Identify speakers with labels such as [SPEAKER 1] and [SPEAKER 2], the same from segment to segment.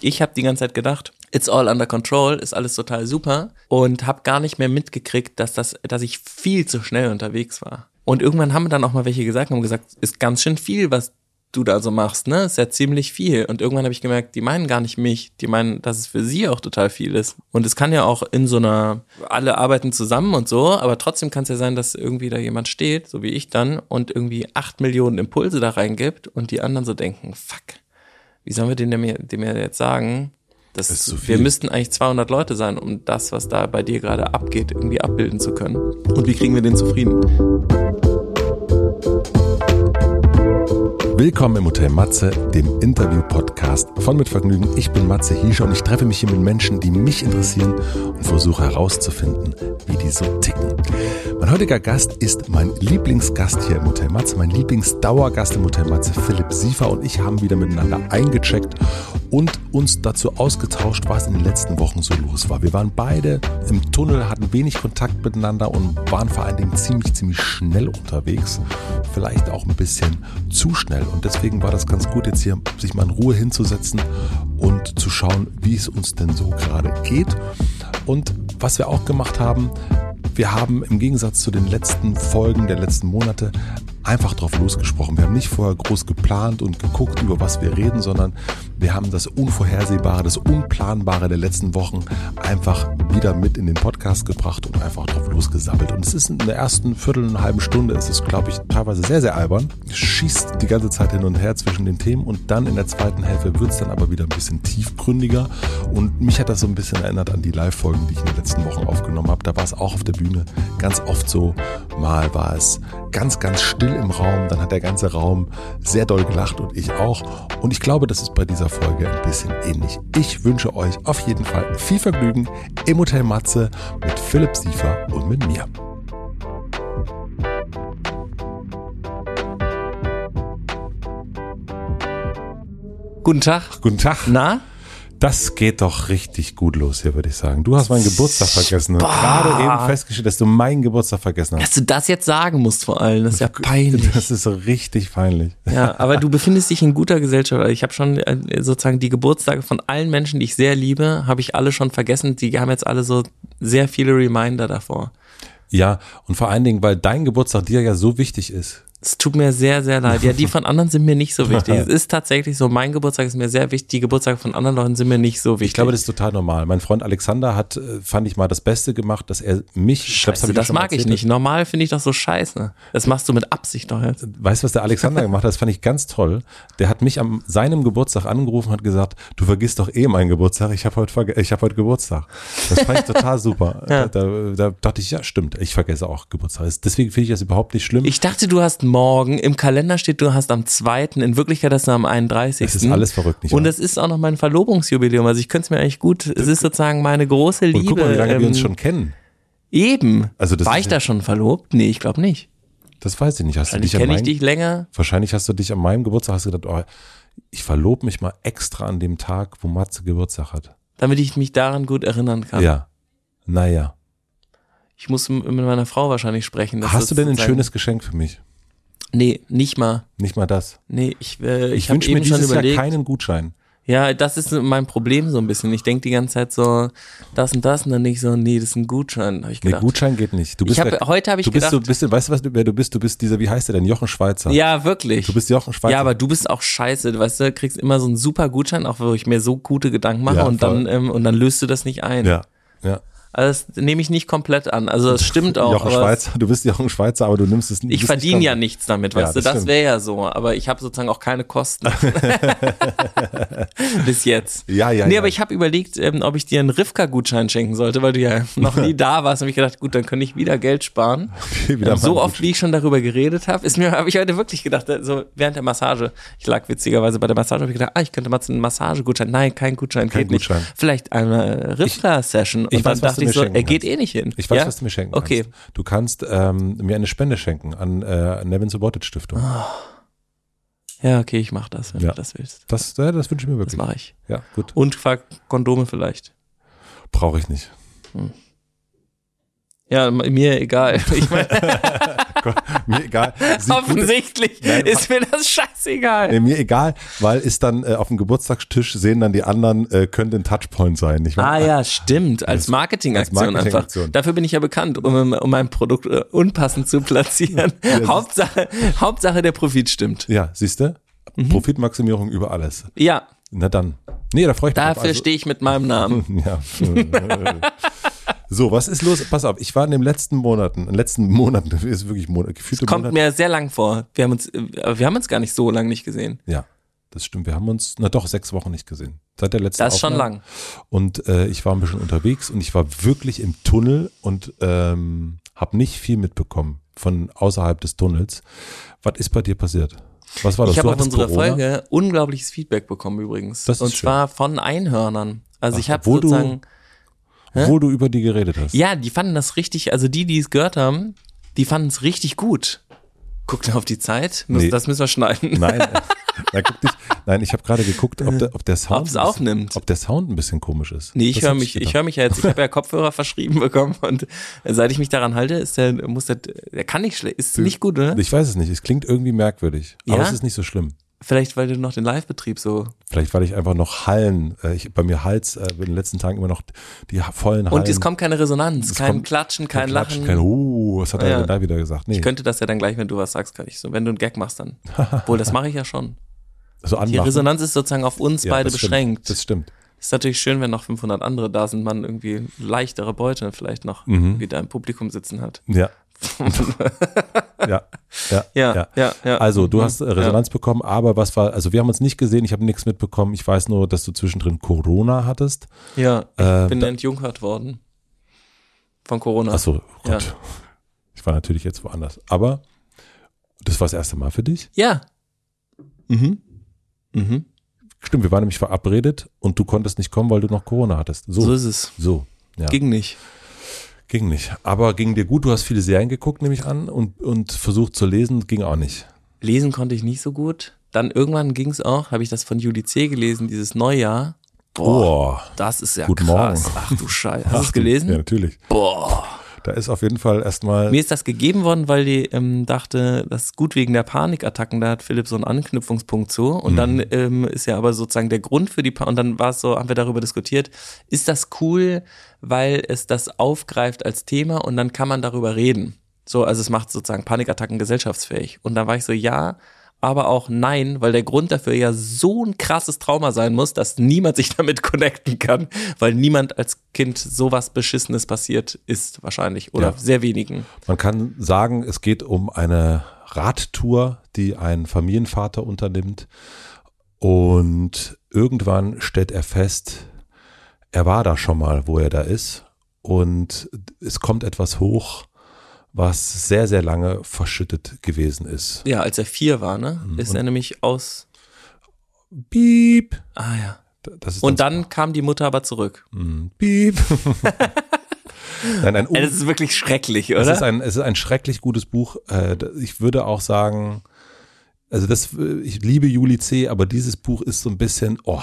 [SPEAKER 1] Ich habe die ganze Zeit gedacht, it's all under control, ist alles total super und habe gar nicht mehr mitgekriegt, dass das, dass ich viel zu schnell unterwegs war. Und irgendwann haben dann auch mal welche gesagt, haben gesagt, ist ganz schön viel, was du da so machst, ne? Ist ja ziemlich viel. Und irgendwann habe ich gemerkt, die meinen gar nicht mich, die meinen, dass es für sie auch total viel ist. Und es kann ja auch in so einer, alle arbeiten zusammen und so, aber trotzdem kann es ja sein, dass irgendwie da jemand steht, so wie ich dann, und irgendwie acht Millionen Impulse da reingibt und die anderen so denken, fuck, wie sollen wir dem, dem jetzt sagen? Das
[SPEAKER 2] ist zu
[SPEAKER 1] wir
[SPEAKER 2] viel.
[SPEAKER 1] müssten eigentlich 200 Leute sein, um das, was da bei dir gerade abgeht, irgendwie abbilden zu können. Und wie kriegen wir den zufrieden?
[SPEAKER 2] Willkommen im Hotel Matze, dem Interview-Podcast von Mit Vergnügen. Ich bin Matze Hiescher und ich treffe mich hier mit Menschen, die mich interessieren und versuche herauszufinden, wie die so ticken. Mein heutiger Gast ist mein Lieblingsgast hier im Hotel Matze, mein Lieblingsdauergast im Hotel Matze, Philipp Siefer und ich haben wieder miteinander eingecheckt und uns dazu ausgetauscht, was in den letzten Wochen so los war. Wir waren beide im Tunnel, hatten wenig Kontakt miteinander und waren vor allen Dingen ziemlich, ziemlich schnell unterwegs. Vielleicht auch ein bisschen zu schnell. Und deswegen war das ganz gut, jetzt hier sich mal in Ruhe hinzusetzen und zu schauen, wie es uns denn so gerade geht. Und was wir auch gemacht haben, wir haben im Gegensatz zu den letzten Folgen der letzten Monate einfach drauf losgesprochen. Wir haben nicht vorher groß geplant und geguckt, über was wir reden, sondern wir haben das Unvorhersehbare, das Unplanbare der letzten Wochen einfach wieder mit in den Podcast gebracht und einfach drauf losgesammelt. Und es ist in der ersten Viertel, eine halben Stunde, ist es, glaube ich, teilweise sehr, sehr albern. Es schießt die ganze Zeit hin und her zwischen den Themen und dann in der zweiten Hälfte wird es dann aber wieder ein bisschen tiefgründiger. Und mich hat das so ein bisschen erinnert an die Live-Folgen, die ich in den letzten Wochen aufgenommen habe. Da war es auch auf der Bühne ganz oft so. Mal war es ganz, ganz still im Raum, dann hat der ganze Raum sehr doll gelacht und ich auch. Und ich glaube, das ist bei dieser Folge ein bisschen ähnlich. Ich wünsche euch auf jeden Fall viel Vergnügen im Hotel Matze mit Philipp Siefer und mit mir.
[SPEAKER 1] Guten Tag.
[SPEAKER 2] Guten Tag.
[SPEAKER 1] Na?
[SPEAKER 2] Das geht doch richtig gut los hier, würde ich sagen. Du hast meinen Geburtstag vergessen und gerade eben festgestellt, dass du meinen Geburtstag vergessen hast.
[SPEAKER 1] Dass du das jetzt sagen musst vor allem, das ist ja peinlich.
[SPEAKER 2] Das ist so richtig peinlich.
[SPEAKER 1] Ja, aber du befindest dich in guter Gesellschaft. Ich habe schon äh, sozusagen die Geburtstage von allen Menschen, die ich sehr liebe, habe ich alle schon vergessen. Die haben jetzt alle so sehr viele Reminder davor.
[SPEAKER 2] Ja, und vor allen Dingen, weil dein Geburtstag dir ja so wichtig ist.
[SPEAKER 1] Es tut mir sehr, sehr leid. Ja, die von anderen sind mir nicht so wichtig. Es ist tatsächlich so, mein Geburtstag ist mir sehr wichtig, die Geburtstage von anderen Leuten sind mir nicht so wichtig.
[SPEAKER 2] Ich glaube, das ist total normal. Mein Freund Alexander hat, äh, fand ich mal, das Beste gemacht, dass er mich, ich glaub,
[SPEAKER 1] Scheiße,
[SPEAKER 2] ich
[SPEAKER 1] das
[SPEAKER 2] mal
[SPEAKER 1] mag ich nicht. Normal finde ich das so scheiße. Das machst du mit Absicht doch jetzt.
[SPEAKER 2] Weißt du, was der Alexander gemacht hat? Das fand ich ganz toll. Der hat mich am seinem Geburtstag angerufen und hat gesagt, du vergisst doch eh meinen Geburtstag. Ich habe heute, ich hab heute Geburtstag. Das fand ich total super.
[SPEAKER 1] Ja.
[SPEAKER 2] da, da, da dachte ich, ja, stimmt. Ich vergesse auch Geburtstag. Deswegen finde ich das überhaupt nicht schlimm.
[SPEAKER 1] Ich dachte, du hast morgen, im Kalender steht, du hast am 2., in Wirklichkeit hast du am 31.
[SPEAKER 2] Es ist alles verrückt, nicht
[SPEAKER 1] Und es ist auch noch mein Verlobungsjubiläum, also ich könnte es mir eigentlich gut, es ist sozusagen meine große Liebe.
[SPEAKER 2] und guck mal, wie lange wir uns
[SPEAKER 1] ähm,
[SPEAKER 2] schon kennen.
[SPEAKER 1] Eben.
[SPEAKER 2] Also das
[SPEAKER 1] War ich
[SPEAKER 2] ja-
[SPEAKER 1] da schon verlobt? Nee, ich glaube nicht.
[SPEAKER 2] Das weiß ich nicht. Hast du dich
[SPEAKER 1] kenne ich dich länger.
[SPEAKER 2] wahrscheinlich hast du dich an meinem Geburtstag hast du gedacht, oh, ich verlobe mich mal extra an dem Tag, wo Matze Geburtstag hat.
[SPEAKER 1] damit ich mich daran gut erinnern kann.
[SPEAKER 2] Ja. Naja.
[SPEAKER 1] Ich muss mit meiner Frau wahrscheinlich sprechen.
[SPEAKER 2] Hast
[SPEAKER 1] das
[SPEAKER 2] du denn ein schönes Geschenk für mich?
[SPEAKER 1] Nee, nicht mal.
[SPEAKER 2] Nicht mal das.
[SPEAKER 1] Nee, ich, äh, ich,
[SPEAKER 2] Ich, wünsche mir dieses Jahr keinen Gutschein.
[SPEAKER 1] Ja, das ist mein Problem so ein bisschen. Ich denke die ganze Zeit so, das und das und dann nicht so, nee, das ist ein Gutschein, habe ich
[SPEAKER 2] Nee,
[SPEAKER 1] gedacht.
[SPEAKER 2] Gutschein geht nicht. Du
[SPEAKER 1] ich
[SPEAKER 2] bist
[SPEAKER 1] hab,
[SPEAKER 2] der-
[SPEAKER 1] heute habe ich
[SPEAKER 2] du bist,
[SPEAKER 1] gedacht,
[SPEAKER 2] du bist, weißt du, was du, wer du bist? Du bist dieser, wie heißt der denn? Jochen Schweizer.
[SPEAKER 1] ja, wirklich.
[SPEAKER 2] Du bist Jochen Schweizer.
[SPEAKER 1] ja, aber du bist auch scheiße, du weißt du, kriegst immer so einen super Gutschein, auch wo ich mir so gute Gedanken mache
[SPEAKER 2] Ja,
[SPEAKER 1] und
[SPEAKER 2] voll.
[SPEAKER 1] dann ähm, und dann löst du das nicht ein.
[SPEAKER 2] ja, ja.
[SPEAKER 1] Also das nehme ich nicht komplett an. Also das stimmt auch.
[SPEAKER 2] Jochen Schweizer, du bist Jochen Schweizer, aber du nimmst es nicht.
[SPEAKER 1] Ich
[SPEAKER 2] bist nicht
[SPEAKER 1] verdiene ja nichts damit,
[SPEAKER 2] Ja,
[SPEAKER 1] weißt du,
[SPEAKER 2] das
[SPEAKER 1] das wäre ja so, aber ich habe sozusagen auch keine Kosten. Bis jetzt.
[SPEAKER 2] Ja, ja,
[SPEAKER 1] Nee,
[SPEAKER 2] ja.
[SPEAKER 1] aber ich habe überlegt, ähm, ob ich dir einen Rivka-Gutschein schenken sollte, weil du ja noch nie da warst. Und ich gedacht, gut, dann könnte ich wieder Geld sparen.
[SPEAKER 2] Wieder mal
[SPEAKER 1] so oft, wie ich schon darüber geredet habe, ist mir, habe ich heute wirklich gedacht, äh, so während der Massage. Ich lag witzigerweise bei der Massage, habe ich gedacht, ah, ich könnte mal zu einem Massagegutschein. Nein, kein Gutschein,
[SPEAKER 2] Kein
[SPEAKER 1] geht nicht.
[SPEAKER 2] Gutschein.
[SPEAKER 1] Vielleicht eine Rivka-Session. Und
[SPEAKER 2] ich
[SPEAKER 1] dann
[SPEAKER 2] weiß,
[SPEAKER 1] dachte ich so, er geht
[SPEAKER 2] kannst.
[SPEAKER 1] eh nicht hin.
[SPEAKER 2] Ich weiß,
[SPEAKER 1] ja?
[SPEAKER 2] was du mir schenken
[SPEAKER 1] Okay.
[SPEAKER 2] kannst. Du kannst ähm, mir eine Spende schenken an äh, Nevin Subotic Stiftung.
[SPEAKER 1] Ja, okay, ich mach das, wenn
[SPEAKER 2] Ja.
[SPEAKER 1] du das willst.
[SPEAKER 2] Das, äh, das wünsche ich mir
[SPEAKER 1] Das
[SPEAKER 2] wirklich.
[SPEAKER 1] mache ich.
[SPEAKER 2] Ja, gut.
[SPEAKER 1] Und Kondome vielleicht.
[SPEAKER 2] Brauche ich nicht.
[SPEAKER 1] Ja, mir egal. Ich mein,
[SPEAKER 2] Gott, mir egal. Sieht
[SPEAKER 1] Offensichtlich
[SPEAKER 2] Nein,
[SPEAKER 1] ist mir das scheißegal.
[SPEAKER 2] Nee, mir egal, weil ist dann äh, auf dem Geburtstagstisch sehen dann die anderen, äh, könnte ein Touchpoint sein. Nicht wahr?
[SPEAKER 1] Ah ja, stimmt. Als Marketingaktion
[SPEAKER 2] als Marketingaktion.
[SPEAKER 1] einfach. Dafür bin ich ja bekannt, um, um mein Produkt äh, unpassend zu platzieren. Hauptsache, Hauptsache der Profit stimmt.
[SPEAKER 2] Ja, siehst du?
[SPEAKER 1] Mhm.
[SPEAKER 2] Profitmaximierung über alles.
[SPEAKER 1] Ja,
[SPEAKER 2] Na dann. Nee, da freue ich mich drauf.
[SPEAKER 1] dafür
[SPEAKER 2] Also-
[SPEAKER 1] stehe ich mit meinem Namen.
[SPEAKER 2] Ja. So, was ist los? Pass auf, ich war in den letzten Monaten, in den letzten Monaten, das ist wirklich Monat, gefühlte
[SPEAKER 1] Kommt
[SPEAKER 2] Monate.
[SPEAKER 1] mir sehr lang vor. Wir haben uns, äh, wir haben uns gar nicht so lange nicht gesehen.
[SPEAKER 2] Ja, das stimmt. Wir haben uns, na doch, sechs Wochen nicht gesehen. Seit der letzten
[SPEAKER 1] Das ist schon
[SPEAKER 2] Aufnahme.
[SPEAKER 1] lang.
[SPEAKER 2] Und äh, ich war ein bisschen unterwegs und ich war wirklich im Tunnel und ähm, habe nicht viel mitbekommen von außerhalb des Tunnels. Was ist bei dir passiert? Was war das?
[SPEAKER 1] Ich habe auf unsere
[SPEAKER 2] Corona?
[SPEAKER 1] Folge unglaubliches Feedback bekommen übrigens.
[SPEAKER 2] Das ist
[SPEAKER 1] Und
[SPEAKER 2] schön.
[SPEAKER 1] zwar von Einhörnern. Also
[SPEAKER 2] Ach,
[SPEAKER 1] ich habe
[SPEAKER 2] obwohl du- wo du über die geredet hast.
[SPEAKER 1] ja, die fanden das richtig, also die, die es gehört haben, die fanden es richtig gut. Guckt auf die Zeit, Muss-
[SPEAKER 2] Nee.
[SPEAKER 1] das müssen wir schneiden.
[SPEAKER 2] Nein, nein, dich, nein, ich habe gerade geguckt, ob der, ob der Sound,
[SPEAKER 1] Ob's
[SPEAKER 2] ein bisschen-
[SPEAKER 1] aufnimmt.
[SPEAKER 2] ob der Sound ein bisschen komisch ist.
[SPEAKER 1] Nee, ich höre mich, ich höre mich ja jetzt, ich habe ja Kopfhörer verschrieben bekommen und seit ich mich daran halte, ist der, muss der, der kann nicht schlecht, ist nicht gut, oder?
[SPEAKER 2] Ich weiß es nicht. Es klingt irgendwie merkwürdig, aber
[SPEAKER 1] Ja?
[SPEAKER 2] es ist nicht so schlimm.
[SPEAKER 1] Vielleicht, weil du noch den Live-Betrieb so.
[SPEAKER 2] Vielleicht, weil ich einfach noch Hallen, äh, ich, bei mir Hals äh, in den letzten Tagen immer noch die vollen Hallen.
[SPEAKER 1] Und es kommt keine Resonanz,
[SPEAKER 2] Es
[SPEAKER 1] kein
[SPEAKER 2] kommt
[SPEAKER 1] Klatschen, kein,
[SPEAKER 2] Klatschen,
[SPEAKER 1] Lachen.
[SPEAKER 2] Kein, uh, was hat er
[SPEAKER 1] Ja.
[SPEAKER 2] denn da wieder gesagt? Nee,
[SPEAKER 1] Ich könnte das ja dann gleich, wenn du was sagst, kann ich so. Wenn du einen Gag machst, dann. Obwohl, das mache ich ja schon.
[SPEAKER 2] so
[SPEAKER 1] Die
[SPEAKER 2] anmachen.
[SPEAKER 1] Resonanz ist sozusagen auf uns
[SPEAKER 2] Ja,
[SPEAKER 1] beide
[SPEAKER 2] das stimmt.
[SPEAKER 1] beschränkt.
[SPEAKER 2] Das stimmt.
[SPEAKER 1] ist natürlich schön, wenn noch 500 andere da sind, man irgendwie leichtere Beute vielleicht noch
[SPEAKER 2] Mhm.
[SPEAKER 1] wieder im Publikum sitzen hat.
[SPEAKER 2] Ja. Ja. Ja.
[SPEAKER 1] Ja, ja, ja.
[SPEAKER 2] Also, du
[SPEAKER 1] Mhm.
[SPEAKER 2] hast äh, Resonanz bekommen, aber was war, also wir haben uns nicht gesehen, ich habe nichts mitbekommen. Ich weiß nur, dass du zwischendrin Corona hattest.
[SPEAKER 1] Ja, ich
[SPEAKER 2] Äh,
[SPEAKER 1] bin entjungfert worden. Von Corona.
[SPEAKER 2] Achso, Gott.
[SPEAKER 1] Ja.
[SPEAKER 2] Ich war natürlich jetzt woanders. Aber das war das erste Mal für dich?
[SPEAKER 1] Ja. Mhm. Mhm.
[SPEAKER 2] Stimmt, wir waren nämlich verabredet und du konntest nicht kommen, weil du noch Corona hattest. So,
[SPEAKER 1] So
[SPEAKER 2] so.
[SPEAKER 1] ist es.
[SPEAKER 2] ja.
[SPEAKER 1] Ging nicht.
[SPEAKER 2] Ging nicht. Aber ging dir gut, du hast viele Serien geguckt, nehme ich an, und, und versucht zu lesen, ging auch nicht.
[SPEAKER 1] Lesen konnte ich nicht so gut. Dann irgendwann ging es auch, habe ich das von Juli C. gelesen, dieses Neujahr. Boah,
[SPEAKER 2] Oh,
[SPEAKER 1] das ist ja
[SPEAKER 2] Guten
[SPEAKER 1] krass.
[SPEAKER 2] Morgen.
[SPEAKER 1] Ach du Scheiße. Hast du es
[SPEAKER 2] Ja,
[SPEAKER 1] gelesen?
[SPEAKER 2] natürlich.
[SPEAKER 1] Boah.
[SPEAKER 2] Da ist auf jeden Fall erstmal.
[SPEAKER 1] Mir ist das gegeben worden, weil die ähm, dachte, das ist gut wegen der Panikattacken, da hat Philipp so einen Anknüpfungspunkt zu. Und dann ähm, ist ja aber sozusagen der Grund für die pa und dann war es so, haben wir darüber diskutiert, ist das cool, weil es das aufgreift als Thema und dann kann man darüber reden. So, also es macht sozusagen Panikattacken gesellschaftsfähig. Und da war ich so, ja, aber auch nein, weil der Grund dafür ja so ein krasses Trauma sein muss, dass niemand sich damit connecten kann, weil niemand als Kind sowas Beschissenes passiert ist, wahrscheinlich. Oder
[SPEAKER 2] Ja.
[SPEAKER 1] sehr wenigen.
[SPEAKER 2] Man kann sagen, es geht um eine Radtour, die ein Familienvater unternimmt. Und irgendwann stellt er fest, er war da schon mal, wo er da ist. Und es kommt etwas hoch, was sehr, sehr lange verschüttet gewesen ist.
[SPEAKER 1] Ja, als er vier war, ne,
[SPEAKER 2] Mhm.
[SPEAKER 1] ist er nämlich aus.
[SPEAKER 2] Piep.
[SPEAKER 1] Ah ja.
[SPEAKER 2] Das ist
[SPEAKER 1] Und dann kam die Mutter aber zurück.
[SPEAKER 2] Mm, Piep. Nein, ein
[SPEAKER 1] das ist wirklich schrecklich, oder?
[SPEAKER 2] Es ist ein, es ist ein schrecklich gutes Buch. Äh, Ich würde auch sagen, also das, ich liebe Juli C., aber dieses Buch ist so ein bisschen, oh,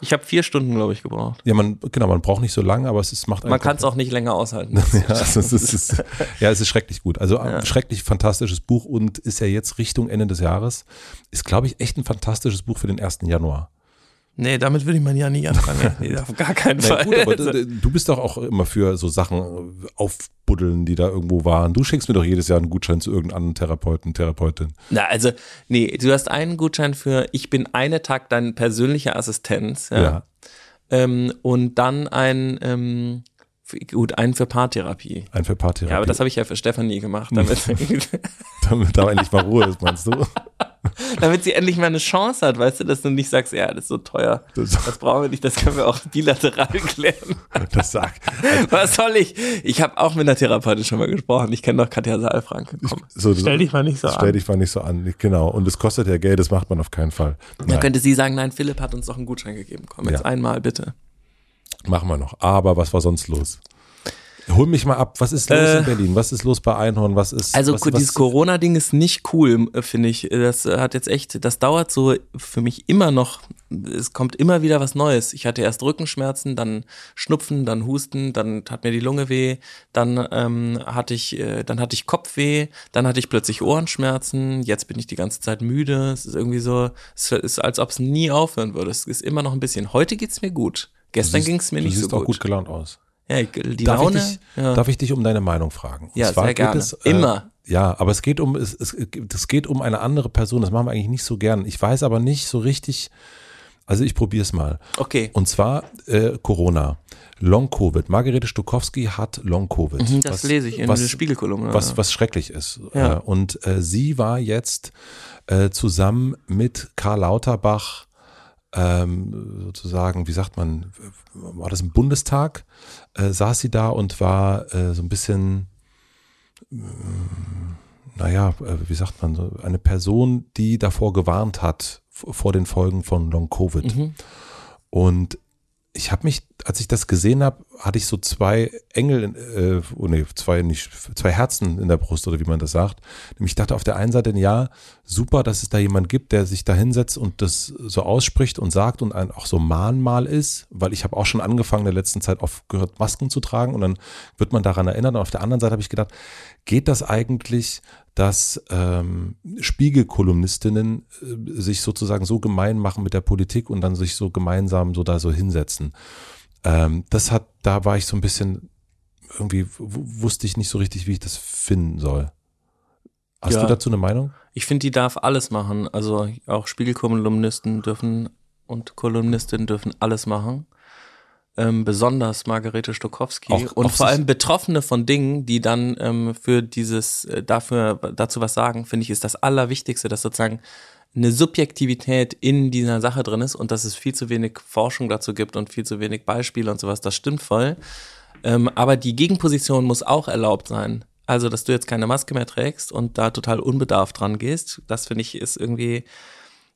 [SPEAKER 1] ich habe vier Stunden, glaube ich, gebraucht.
[SPEAKER 2] ja, man, genau, man braucht nicht so lange, aber es ist, macht
[SPEAKER 1] Man kann es auch nicht länger aushalten.
[SPEAKER 2] ja, also es ist, ja, es ist schrecklich gut. Also ein schrecklich fantastisches Buch und ist ja jetzt Richtung Ende des Jahres. Ist, glaube ich, echt ein fantastisches Buch für den 1. Januar.
[SPEAKER 1] Nee, damit würde ich mein Jahr nicht anfangen. Nee, auf gar keinen Fall.
[SPEAKER 2] gut, aber du, bist doch auch immer für so Sachen aufbuddeln, die da irgendwo waren. Du schenkst mir doch jedes Jahr einen Gutschein zu irgendeinem anderen Therapeuten, Therapeutin.
[SPEAKER 1] Na, also, nee, du hast einen Gutschein für Ich bin eine Tag dein persönlicher Assistenz. Ja.
[SPEAKER 2] Ja.
[SPEAKER 1] Ähm, und dann ein, ähm, gut, einen für Paartherapie.
[SPEAKER 2] Ein für Paartherapie.
[SPEAKER 1] Ja, aber das habe ich ja für Stefanie gemacht, damit,
[SPEAKER 2] damit da endlich mal Ruhe ist, meinst du?
[SPEAKER 1] damit sie endlich mal eine Chance hat, weißt du, dass du nicht sagst, ja, das ist so teuer.
[SPEAKER 2] Das-
[SPEAKER 1] Das brauchen wir nicht, das können wir auch bilateral klären.
[SPEAKER 2] Das sagt.
[SPEAKER 1] Was soll ich? Ich habe auch mit einer Therapeutin schon mal gesprochen. Ich kenne doch Katja Saalfrank. Komm,
[SPEAKER 2] So,
[SPEAKER 1] stell dich mal nicht so
[SPEAKER 2] Stell
[SPEAKER 1] an.
[SPEAKER 2] dich mal nicht so an. Genau. Und es kostet ja Geld, das macht man auf keinen Fall.
[SPEAKER 1] Dann
[SPEAKER 2] Nein,
[SPEAKER 1] könnte sie sagen, nein, Philipp hat uns doch einen Gutschein gegeben. Komm, jetzt
[SPEAKER 2] Ja.
[SPEAKER 1] einmal bitte.
[SPEAKER 2] machen wir noch. Aber was war sonst los? Hol mich mal ab, was ist los äh, in Berlin? Was ist los bei Einhorn? Was ist
[SPEAKER 1] Also
[SPEAKER 2] was,
[SPEAKER 1] dieses Corona-Ding ist nicht cool, finde ich. Das hat jetzt echt, das dauert so für mich immer noch. Es kommt immer wieder was Neues. Ich hatte erst Rückenschmerzen, dann Schnupfen, dann Husten, dann tat mir die Lunge weh, dann ähm, hatte ich, äh, dann hatte ich Kopfweh, dann hatte ich plötzlich Ohrenschmerzen. Jetzt bin ich die ganze Zeit müde. Es ist irgendwie so, es ist als ob es nie aufhören würde. Es ist immer noch ein bisschen. Heute geht's mir gut. Gestern ging es mir nicht so gut. Du
[SPEAKER 2] siehst auch gut gelaunt aus.
[SPEAKER 1] Ja, die
[SPEAKER 2] darf
[SPEAKER 1] Laune.
[SPEAKER 2] Ich dich,
[SPEAKER 1] ja.
[SPEAKER 2] Darf ich dich um deine Meinung fragen?
[SPEAKER 1] Und ja, sehr gerne. Es, äh, Immer.
[SPEAKER 2] Ja, aber es geht um es, es, es geht um eine andere Person. Das machen wir eigentlich nicht so gern. Ich weiß aber nicht so richtig. Also ich probiere es mal.
[SPEAKER 1] Okay.
[SPEAKER 2] Und zwar äh, Corona. Long Covid. Margarete Stokowski hat Long Covid.
[SPEAKER 1] Mhm, das was, lese ich in was, der Spiegelkolumne.
[SPEAKER 2] Was, was schrecklich ist.
[SPEAKER 1] Ja.
[SPEAKER 2] Äh, und äh, sie war jetzt äh, zusammen mit Karl Lauterbach ähm, sozusagen, wie sagt man, war das im Bundestag, äh, saß sie da und war äh, so ein bisschen, äh, naja, äh, wie sagt man, so eine Person, die davor gewarnt hat, vor den Folgen von Long Covid. Mhm. Und ich habe mich, als ich das gesehen habe, hatte ich so zwei Engel, äh, oh nee, zwei nicht, zwei Herzen in der Brust oder wie man das sagt. Nämlich ich dachte auf der einen Seite, ja, super, dass es da jemand gibt, der sich da hinsetzt und das so ausspricht und sagt und ein, auch so Mahnmal ist, weil ich habe auch schon angefangen in der letzten Zeit aufgehört, Masken zu tragen und dann wird man daran erinnert. Und auf der anderen Seite habe ich gedacht, geht das eigentlich dass ähm, Spiegelkolumnistinnen äh, sich sozusagen so gemein machen mit der Politik und dann sich so gemeinsam so da so hinsetzen. Ähm, das hat, da war ich so ein bisschen, irgendwie wusste ich nicht so richtig, wie ich das finden soll. Hast ja. du dazu eine Meinung?
[SPEAKER 1] Ich finde, die darf alles machen. Also auch Spiegelkolumnisten dürfen und Kolumnistinnen dürfen alles machen ähm, besonders Margarete Stokowski auch, und auch vor allem Betroffene von Dingen, die dann ähm, für dieses äh, dafür dazu was sagen, finde ich, ist das Allerwichtigste, dass sozusagen eine Subjektivität in dieser Sache drin ist und dass es viel zu wenig Forschung dazu gibt und viel zu wenig Beispiele und sowas. Das stimmt voll. Ähm, aber die Gegenposition muss auch erlaubt sein. Also, dass du jetzt keine Maske mehr trägst und da total unbedarft dran gehst, das finde ich ist irgendwie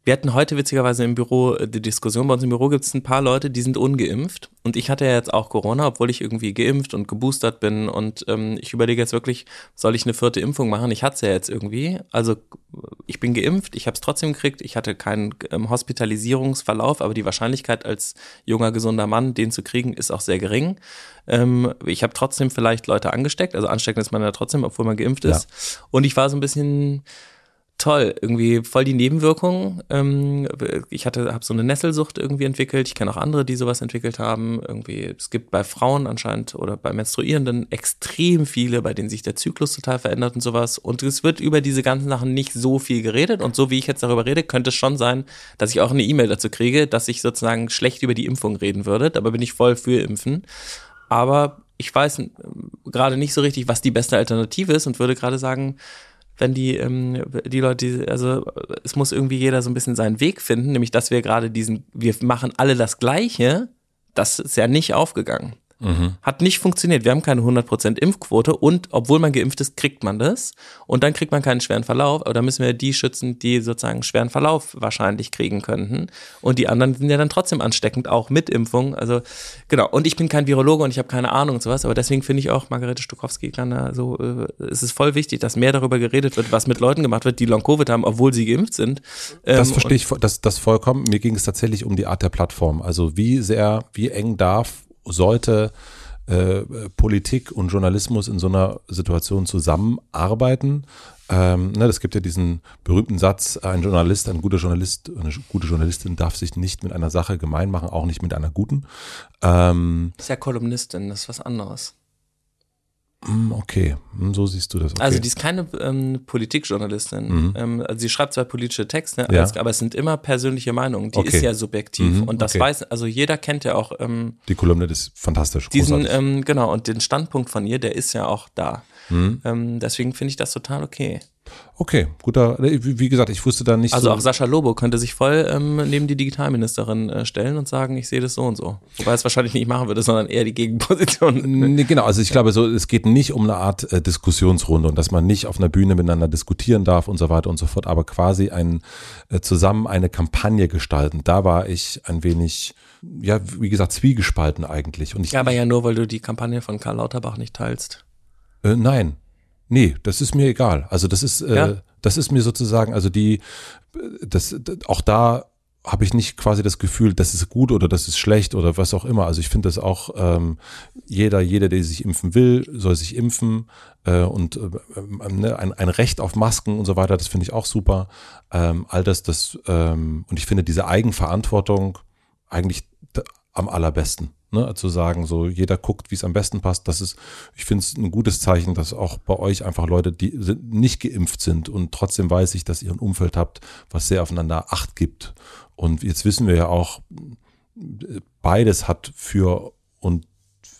[SPEAKER 1] wir hatten heute witzigerweise im Büro äh, die Diskussion. Bei uns im Büro gibt es ein paar Leute, die sind ungeimpft. Und ich hatte ja jetzt auch Corona, obwohl ich irgendwie geimpft und geboostert bin. Und ähm, ich überlege jetzt wirklich, soll ich eine vierte Impfung machen? Ich hatte es ja jetzt irgendwie. Also ich bin geimpft, ich habe es trotzdem gekriegt. Ich hatte keinen ähm, Hospitalisierungsverlauf, aber die Wahrscheinlichkeit als junger, gesunder Mann, den zu kriegen, ist auch sehr gering. Ähm, ich habe trotzdem vielleicht Leute angesteckt. Also anstecken ist man ja trotzdem, obwohl man geimpft ist. Ja. Und ich war so ein bisschen toll, irgendwie voll die Nebenwirkungen. Ähm, ich hatte, habe so eine Nesselsucht irgendwie entwickelt. Ich kenne auch andere, die sowas entwickelt haben. Irgendwie, es gibt bei Frauen anscheinend oder bei Menstruierenden extrem viele, bei denen sich der Zyklus total verändert und sowas. Und es wird über diese ganzen Sachen nicht so viel geredet. Und so wie ich jetzt darüber rede, könnte es schon sein, dass ich auch eine E-Mail dazu kriege, dass ich sozusagen schlecht über die Impfung reden würde. Dabei bin ich voll für Impfen. Aber ich weiß gerade nicht so richtig, was die beste Alternative ist und würde gerade sagen, wenn die, ähm, die Leute, also es muss irgendwie jeder so ein bisschen seinen Weg finden, nämlich dass wir gerade diesen, wir machen alle das Gleiche, das ist ja nicht aufgegangen. Mhm. Hat nicht funktioniert. Wir haben keine 100% Impfquote und obwohl man geimpft ist, kriegt man das. Und dann kriegt man keinen schweren Verlauf. Aber da müssen wir die schützen, die sozusagen schweren Verlauf wahrscheinlich kriegen könnten. Und die anderen sind ja dann trotzdem ansteckend, auch mit Impfung. Also genau. Und ich bin kein Virologe und ich habe keine Ahnung und sowas. Aber deswegen finde ich auch, Margarete Stukowski kann da so, äh, es ist voll wichtig, dass mehr darüber geredet wird, was mit Leuten gemacht wird, die Long-Covid haben, obwohl sie geimpft sind.
[SPEAKER 2] Ähm, das verstehe ich das, das vollkommen. Mir ging es tatsächlich um die Art der Plattform. Also wie sehr, wie eng darf sollte äh, Politik und Journalismus in so einer Situation zusammenarbeiten. Ähm, ne, es gibt ja diesen berühmten Satz, ein Journalist, ein guter Journalist, eine gute Journalistin darf sich nicht mit einer Sache gemein machen, auch nicht mit einer guten.
[SPEAKER 1] Ähm, das ist ja Kolumnistin, das ist was anderes.
[SPEAKER 2] Hm, okay, hm, so siehst du das. Okay.
[SPEAKER 1] Also die ist keine ähm, Politikjournalistin. Mhm. Ähm, also sie schreibt zwar politische Texte, ja. als, aber es sind immer persönliche Meinungen. Die okay. ist ja subjektiv mhm, und das okay. weiß, also jeder kennt ja auch. Ähm,
[SPEAKER 2] die Kolumne ist fantastisch.
[SPEAKER 1] Diesen, ähm, genau und den Standpunkt von ihr, der ist ja auch da. Mhm. Ähm, deswegen finde ich das total okay.
[SPEAKER 2] Okay, guter, wie gesagt, ich wusste da nicht
[SPEAKER 1] Also
[SPEAKER 2] so.
[SPEAKER 1] auch Sascha Lobo könnte sich voll ähm, neben die Digitalministerin äh, stellen und sagen, ich sehe das so und so. Wobei es wahrscheinlich nicht machen würde, sondern eher die Gegenposition.
[SPEAKER 2] Nee, genau, also ich glaube so, es geht nicht um eine Art äh, Diskussionsrunde und dass man nicht auf einer Bühne miteinander diskutieren darf und so weiter und so fort, aber quasi ein, äh, zusammen eine Kampagne gestalten. Da war ich ein wenig, ja, wie gesagt, zwiegespalten eigentlich. Und ich,
[SPEAKER 1] Ja, aber ja nur, weil du die Kampagne von Karl Lauterbach nicht teilst.
[SPEAKER 2] Äh, nein. Nee, das ist mir egal. Also das ist, äh,
[SPEAKER 1] Ja.
[SPEAKER 2] das ist mir sozusagen, also die, das, auch da habe ich nicht quasi das Gefühl, das ist gut oder das ist schlecht oder was auch immer. Also ich finde das auch, ähm, jeder, jeder, der sich impfen will, soll sich impfen äh, und äh, ähm, ne, ein, ein Recht auf Masken und so weiter, das finde ich auch super. Ähm, all das, das, ähm, und ich finde diese Eigenverantwortung eigentlich am allerbesten. Ne, zu sagen, so jeder guckt, wie es am besten passt. Das ist, ich finde es ein gutes Zeichen, dass auch bei euch einfach Leute, die nicht geimpft sind und trotzdem weiß ich, dass ihr ein Umfeld habt, was sehr aufeinander Acht gibt. Und jetzt wissen wir ja auch, beides hat für und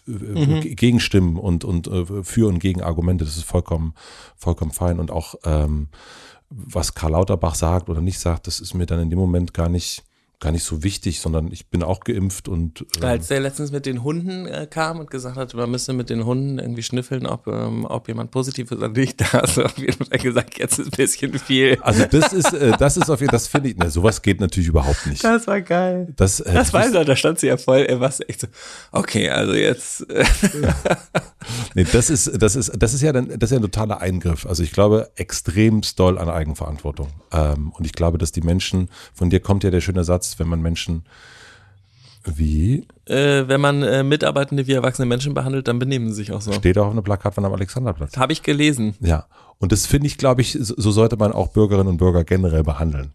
[SPEAKER 2] äh, Gegenstimmen und, und äh, für und gegen Argumente. Das ist vollkommen, vollkommen fein. Und auch ähm, was Karl Lauterbach sagt oder nicht sagt, das ist mir dann in dem Moment gar nicht, gar nicht so wichtig, sondern ich bin auch geimpft und ähm,
[SPEAKER 1] Als der letztens mit den Hunden äh, kam und gesagt hat, man müsse mit den Hunden irgendwie schnüffeln, ob, ähm, ob jemand positiv ist oder nicht, da hast du auf jeden Fall gesagt, jetzt ist ein bisschen viel.
[SPEAKER 2] also das ist, äh, das ist auf jeden Fall, das finde ich, ne, sowas geht natürlich überhaupt nicht.
[SPEAKER 1] Das war geil.
[SPEAKER 2] Das, äh,
[SPEAKER 1] Das weiß er, da stand sie ja voll, er war echt so, okay, also jetzt, äh,
[SPEAKER 2] Nee, das ist, das ist, das ist ja dann, das ist ja ein totaler Eingriff. Also ich glaube extremst doll an Eigenverantwortung. Ähm, und ich glaube, dass die Menschen, von dir kommt ja der schöne Satz, wenn man Menschen wie
[SPEAKER 1] äh, wenn man äh, Mitarbeitende wie erwachsene Menschen behandelt, dann benehmen sie sich auch so.
[SPEAKER 2] steht auch auf einer Plakatwand am Alexanderplatz.
[SPEAKER 1] Habe ich gelesen.
[SPEAKER 2] Ja. Und das finde ich, glaube ich, so sollte man auch Bürgerinnen und Bürger generell behandeln.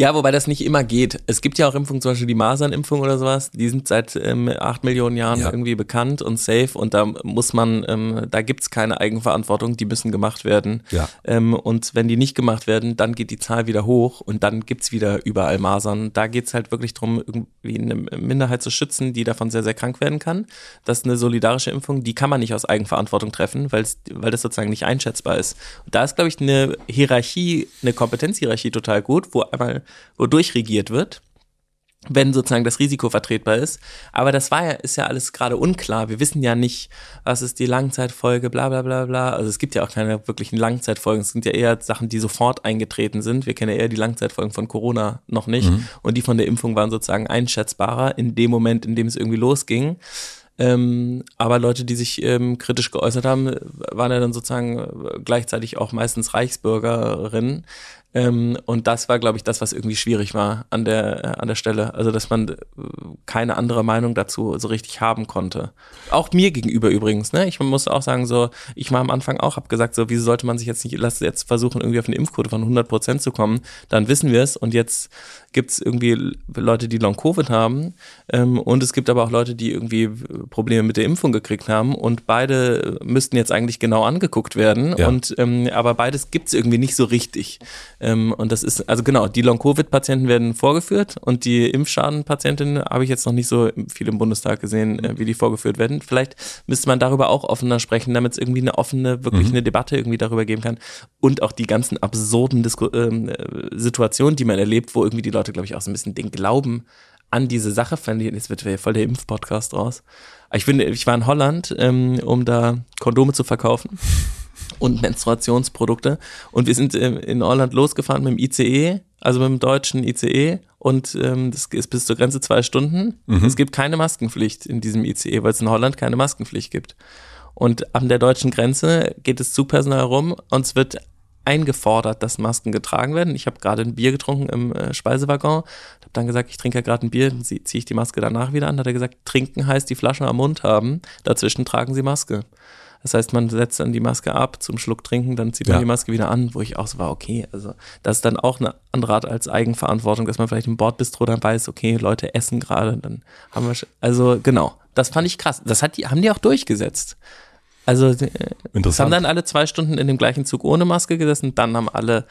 [SPEAKER 1] Ja, wobei das nicht immer geht. Es gibt ja auch Impfungen, zum Beispiel die Masernimpfung oder sowas, die sind seit ähm, acht Millionen Jahren
[SPEAKER 2] Ja.
[SPEAKER 1] irgendwie bekannt und safe und da muss man, ähm, da gibt's keine Eigenverantwortung, die müssen gemacht werden.
[SPEAKER 2] Ja.
[SPEAKER 1] Ähm, und wenn die nicht gemacht werden, dann geht die Zahl wieder hoch und dann gibt's wieder überall Masern. Da geht's halt wirklich drum, irgendwie eine Minderheit zu schützen, die davon sehr, sehr krank werden kann. Das ist eine solidarische Impfung, die kann man nicht aus Eigenverantwortung treffen, weil das sozusagen nicht einschätzbar ist. Und da ist, glaube ich, eine Hierarchie, eine Kompetenzhierarchie total gut, wo einmal, wo durchregiert wird wenn sozusagen das Risiko vertretbar ist. Aber das war ja, ist ja alles gerade unklar. Wir wissen ja nicht, was ist die Langzeitfolge, bla bla bla bla. Also es gibt ja auch keine wirklichen Langzeitfolgen. Es sind ja eher Sachen, die sofort eingetreten sind. Wir kennen ja eher die Langzeitfolgen von Corona noch nicht. Und die von der Impfung waren sozusagen einschätzbarer in dem Moment, in dem es irgendwie losging. Ähm, aber Leute, die sich ähm, kritisch geäußert haben, waren ja dann sozusagen äh, gleichzeitig auch meistens Reichsbürgerinnen. Ähm, und das war, glaube ich, das, was irgendwie schwierig war an der, äh, an der Stelle. Also, dass man äh, keine andere Meinung dazu so richtig haben konnte. Auch mir gegenüber übrigens, ne? Ich muss auch sagen, so, ich war am Anfang auch, hab gesagt, so, wieso sollte man sich jetzt nicht, lass jetzt versuchen, irgendwie auf eine Impfquote von 100 Prozent zu kommen, dann wissen wir es. Und jetzt gibt's irgendwie Leute, die Long-Covid haben. Ähm, und es gibt aber auch Leute, die irgendwie Probleme mit der Impfung gekriegt haben. Und beide müssten jetzt eigentlich genau angeguckt werden.
[SPEAKER 2] Ja.
[SPEAKER 1] Und ähm, aber beides gibt's irgendwie nicht so richtig. Ähm, und das ist, also genau, die Long-Covid-Patienten werden vorgeführt und die Impfschaden-Patientinnen habe ich jetzt noch nicht so viel im Bundestag gesehen, äh, wie die vorgeführt werden. Vielleicht müsste man darüber auch offener sprechen, damit es irgendwie eine offene, wirklich eine Debatte irgendwie darüber geben kann. Und auch die ganzen absurden Disku ähm, äh, Situationen, die man erlebt, wo irgendwie die Leute, glaube ich, auch so ein bisschen den Glauben an diese Sache verlieren. Jetzt wird ja voll der Impfpodcast raus. Ich finde, ich war in Holland, ähm, um da Kondome zu verkaufen und Menstruationsprodukte. Und wir sind ähm, in Holland losgefahren mit dem ICE, also mit dem deutschen ICE. Und ähm, das ist bis zur Grenze zwei Stunden. Es gibt keine Maskenpflicht in diesem ICE, weil es in Holland keine Maskenpflicht gibt. Und an der deutschen Grenze geht es zu Personal rum und es wird eingefordert, dass Masken getragen werden. Ich habe gerade ein Bier getrunken im äh, Speisewaggon, habe dann gesagt, ich trinke ja gerade ein Bier, dann ziehe ich die Maske danach wieder an. Hat er gesagt, trinken heißt die Flasche am Mund haben, dazwischen tragen Sie Maske. Das heißt, man setzt dann die Maske ab zum Schluck trinken, dann zieht man
[SPEAKER 2] Ja.
[SPEAKER 1] die Maske wieder an, wo ich auch so war, okay, also das ist dann auch eine andere Art als Eigenverantwortung, dass man vielleicht im Bordbistro dann weiß, okay, Leute essen gerade, dann haben wir, also genau, das fand ich krass. Das hat die, haben die auch durchgesetzt. Also äh, es haben
[SPEAKER 2] Interessant.
[SPEAKER 1] dann alle zwei Stunden in dem gleichen Zug ohne Maske gesessen, dann haben alle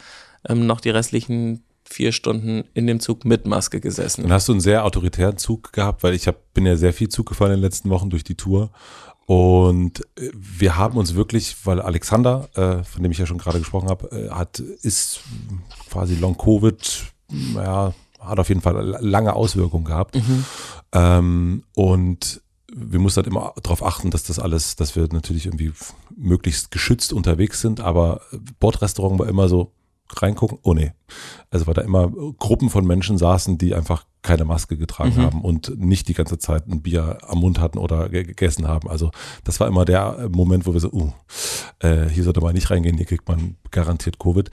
[SPEAKER 1] ähm, noch die restlichen vier Stunden in dem Zug mit Maske gesessen.
[SPEAKER 2] Dann hast du einen sehr autoritären Zug gehabt, weil ich hab, bin ja sehr viel Zug gefahren in den letzten Wochen durch die Tour. Und äh, wir haben uns wirklich, weil Alexander, äh, von dem ich ja schon gerade gesprochen habe, äh, hat, ist quasi Long Covid, ja, hat auf jeden Fall lange Auswirkungen gehabt.
[SPEAKER 1] Mhm.
[SPEAKER 2] Ähm, und wir mussten halt immer darauf achten, dass das alles, dass wir natürlich irgendwie möglichst geschützt unterwegs sind, aber Bordrestaurant war immer so, reingucken, oh nee. Also weil da immer Gruppen von Menschen saßen, die einfach keine Maske getragen
[SPEAKER 1] Mhm.
[SPEAKER 2] haben und nicht die ganze Zeit ein Bier am Mund hatten oder ge- gegessen haben. Also das war immer der Moment, wo wir so, uh, äh, hier sollte man nicht reingehen, hier kriegt man garantiert Covid.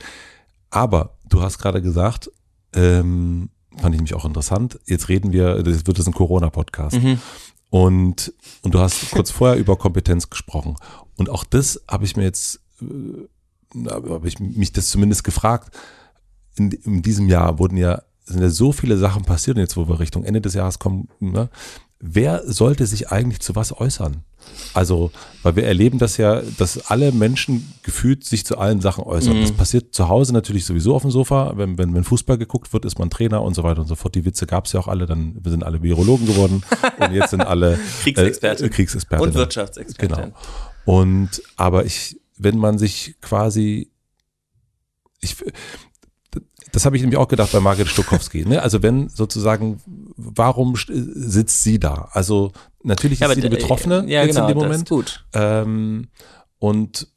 [SPEAKER 2] Aber du hast gerade gesagt, ähm, fand ich mich auch interessant, jetzt reden wir, das wird es ein Corona-Podcast.
[SPEAKER 1] Mhm.
[SPEAKER 2] Und, und du hast kurz vorher über Kompetenz gesprochen. Und auch das habe ich mir jetzt, äh, habe ich mich das zumindest gefragt. In, in diesem Jahr wurden ja, sind ja so viele Sachen passiert, und jetzt wo wir Richtung Ende des Jahres kommen. Ne? Wer sollte sich eigentlich zu was äußern? Also, weil wir erleben das ja, dass alle Menschen gefühlt sich zu allen Sachen äußern. Das passiert zu Hause natürlich sowieso auf dem Sofa. Wenn, wenn, wenn Fußball geguckt wird, ist man Trainer und so weiter und so fort. Die Witze gab es ja auch alle, dann wir sind alle Virologen geworden und jetzt sind alle
[SPEAKER 1] Kriegsexperten.
[SPEAKER 2] Äh, Kriegsexperten.
[SPEAKER 1] Und Wirtschaftsexperten.
[SPEAKER 2] Genau. Und aber ich, wenn man sich quasi, ich, das habe ich nämlich auch gedacht bei Margret Stokowski. Ne? Also wenn sozusagen, warum sitzt sie da? Also natürlich ist sie die
[SPEAKER 1] d-
[SPEAKER 2] Betroffene
[SPEAKER 1] ja,
[SPEAKER 2] jetzt
[SPEAKER 1] genau,
[SPEAKER 2] in dem Moment.
[SPEAKER 1] ist gut.
[SPEAKER 2] Ähm, und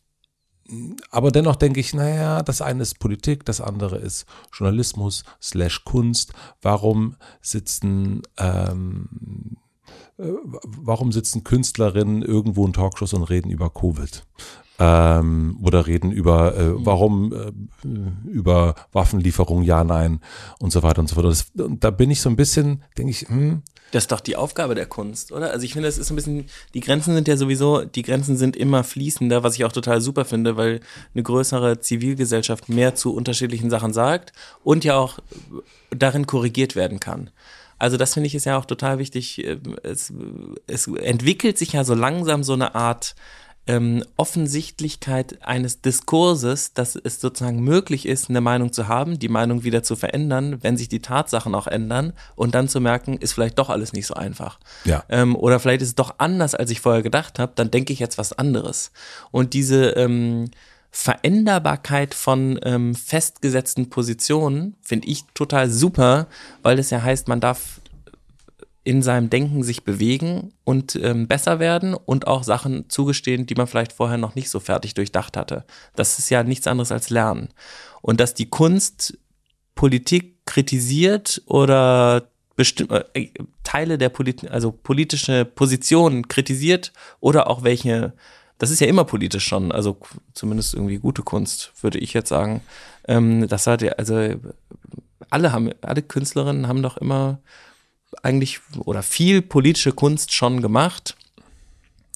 [SPEAKER 2] aber dennoch denke ich, naja, das eine ist Politik, das andere ist Journalismus slash Kunst. Warum sitzen ähm, äh, warum sitzen Künstlerinnen irgendwo in Talkshows und reden über Covid? Ähm, oder reden über äh, warum äh, über Waffenlieferung, ja, nein und so weiter und so fort. Und Das, und da bin ich so ein bisschen, denke ich, hm,
[SPEAKER 1] Das ist doch die Aufgabe der Kunst, oder? Also ich finde, es ist so ein bisschen, die Grenzen sind ja sowieso, die Grenzen sind immer fließender, was ich auch total super finde, weil eine größere Zivilgesellschaft mehr zu unterschiedlichen Sachen sagt und ja auch darin korrigiert werden kann. Also das finde ich ist ja auch total wichtig. Es, es entwickelt sich ja so langsam so eine Art ähm, Offensichtlichkeit eines Diskurses, dass es sozusagen möglich ist, eine Meinung zu haben, die Meinung wieder zu verändern, wenn sich die Tatsachen auch ändern und dann zu merken, ist vielleicht doch alles nicht so einfach.
[SPEAKER 2] Ja.
[SPEAKER 1] Ähm, oder vielleicht ist es doch anders, als ich vorher gedacht habe, dann denke ich jetzt was anderes. Und diese ähm, Veränderbarkeit von ähm, festgesetzten Positionen finde ich total super, weil es ja heißt, man darf in seinem Denken sich bewegen und ähm, besser werden und auch Sachen zugestehen, die man vielleicht vorher noch nicht so fertig durchdacht hatte. Das ist ja nichts anderes als Lernen. Und dass die Kunst Politik kritisiert oder bestimmte äh, Teile der Polit also politische Positionen kritisiert oder auch welche, das ist ja immer politisch schon, also zumindest irgendwie gute Kunst, würde ich jetzt sagen. Ähm, das hat ja, also alle haben, alle Künstlerinnen haben doch immer eigentlich oder viel politische Kunst schon gemacht.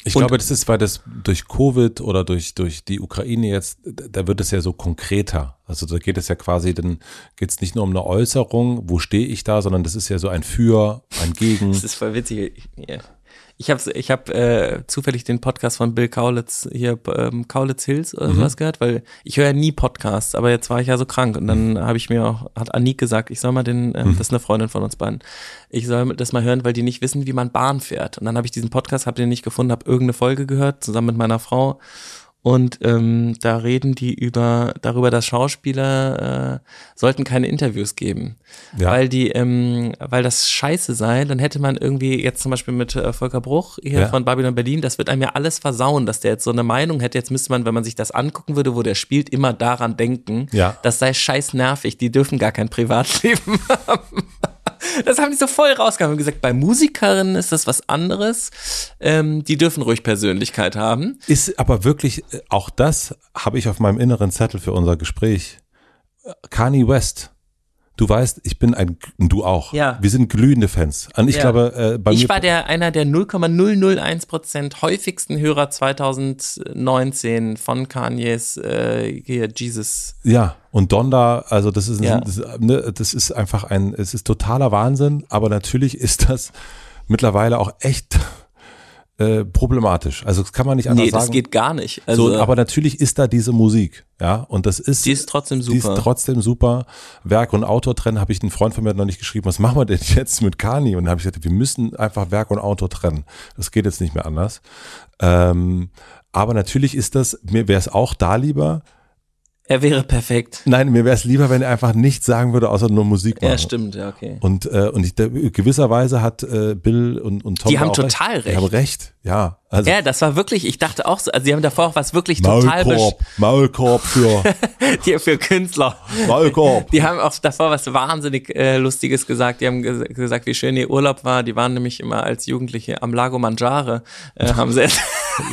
[SPEAKER 2] Ich
[SPEAKER 1] Und-
[SPEAKER 2] glaube, das ist, weil das durch Covid oder durch, durch die Ukraine jetzt, da wird es ja so konkreter. Also da geht es ja quasi, dann geht es nicht nur um eine Äußerung, wo stehe ich da, sondern das ist ja so ein Für, ein Gegen.
[SPEAKER 1] Das ist voll witzig. Ja. Ich habe ich hab, äh, zufällig den Podcast von Bill Kaulitz hier, ähm, Kaulitz Hills oder sowas gehört, weil ich höre ja nie Podcasts, aber jetzt war ich ja so krank und dann habe ich mir auch, hat Anik gesagt, ich soll mal den, ähm, das ist eine Freundin von uns beiden, ich soll das mal hören, weil die nicht wissen, wie man Bahn fährt. Und dann habe ich diesen Podcast, habe den nicht gefunden, habe irgendeine Folge gehört, zusammen mit meiner Frau. Und ähm, da reden die über darüber, dass Schauspieler äh, sollten keine Interviews geben,
[SPEAKER 2] Ja.
[SPEAKER 1] weil die, ähm, weil das scheiße sei. Dann hätte man irgendwie jetzt zum Beispiel mit äh, Volker Bruch hier
[SPEAKER 2] Ja.
[SPEAKER 1] von Babylon Berlin, das wird einem ja alles versauen, dass der jetzt so eine Meinung hätte. Jetzt müsste man, wenn man sich das angucken würde, wo der spielt, immer daran denken,
[SPEAKER 2] Ja.
[SPEAKER 1] das sei scheiß nervig. Die dürfen gar kein Privatleben haben. Das haben die so voll rausgehauen und gesagt, bei Musikerinnen ist das was anderes. Ähm, die dürfen ruhig Persönlichkeit haben.
[SPEAKER 2] Ist aber wirklich, äh, auch das habe ich auf meinem inneren Zettel für unser Gespräch. Kanye West. Du weißt, ich bin ein, du auch.
[SPEAKER 1] Ja.
[SPEAKER 2] Wir sind glühende Fans. Und ich
[SPEAKER 1] Ja.
[SPEAKER 2] glaube, äh, bei
[SPEAKER 1] Ich
[SPEAKER 2] mir.
[SPEAKER 1] war der einer der 0,001 Prozent häufigsten Hörer 2019 von Kanyes äh, hier Jesus.
[SPEAKER 2] Ja, und Donda, also das ist,
[SPEAKER 1] Ja.
[SPEAKER 2] das, ne, das ist einfach ein, es ist totaler Wahnsinn, aber natürlich ist das mittlerweile auch echt äh, problematisch. Also das kann man nicht anders
[SPEAKER 1] Nee,
[SPEAKER 2] sagen.
[SPEAKER 1] das geht gar nicht. Also,
[SPEAKER 2] so, aber natürlich ist da diese Musik, ja, und das ist
[SPEAKER 1] die ist trotzdem
[SPEAKER 2] die ist
[SPEAKER 1] super.
[SPEAKER 2] trotzdem super. Werk und Autor trennen, habe ich einen Freund von mir noch nicht geschrieben, was machen wir denn jetzt mit Kani? Und dann habe ich gesagt, wir müssen einfach Werk und Autor trennen. Das geht jetzt nicht mehr anders. Ähm, aber natürlich ist das, mir wäre es auch da lieber,
[SPEAKER 1] er wäre perfekt.
[SPEAKER 2] nein, mir wäre es lieber, wenn er einfach nichts sagen würde, außer nur Musik machen.
[SPEAKER 1] Ja, stimmt, ja, okay.
[SPEAKER 2] Und, äh, und ich, der, gewisserweise hat äh, Bill und, und Tom
[SPEAKER 1] Die haben total
[SPEAKER 2] recht. Die haben recht, ja. Also
[SPEAKER 1] Ja, das war wirklich, ich dachte auch so, also die haben davor auch was wirklich total
[SPEAKER 2] Maulkorb, Maulkorb für
[SPEAKER 1] die für Künstler.
[SPEAKER 2] Maulkorb.
[SPEAKER 1] Die haben auch davor was wahnsinnig äh, Lustiges gesagt. Die haben ges gesagt, wie schön ihr Urlaub war. Die waren nämlich immer als Jugendliche am Lago Mangiare. Äh, haben sie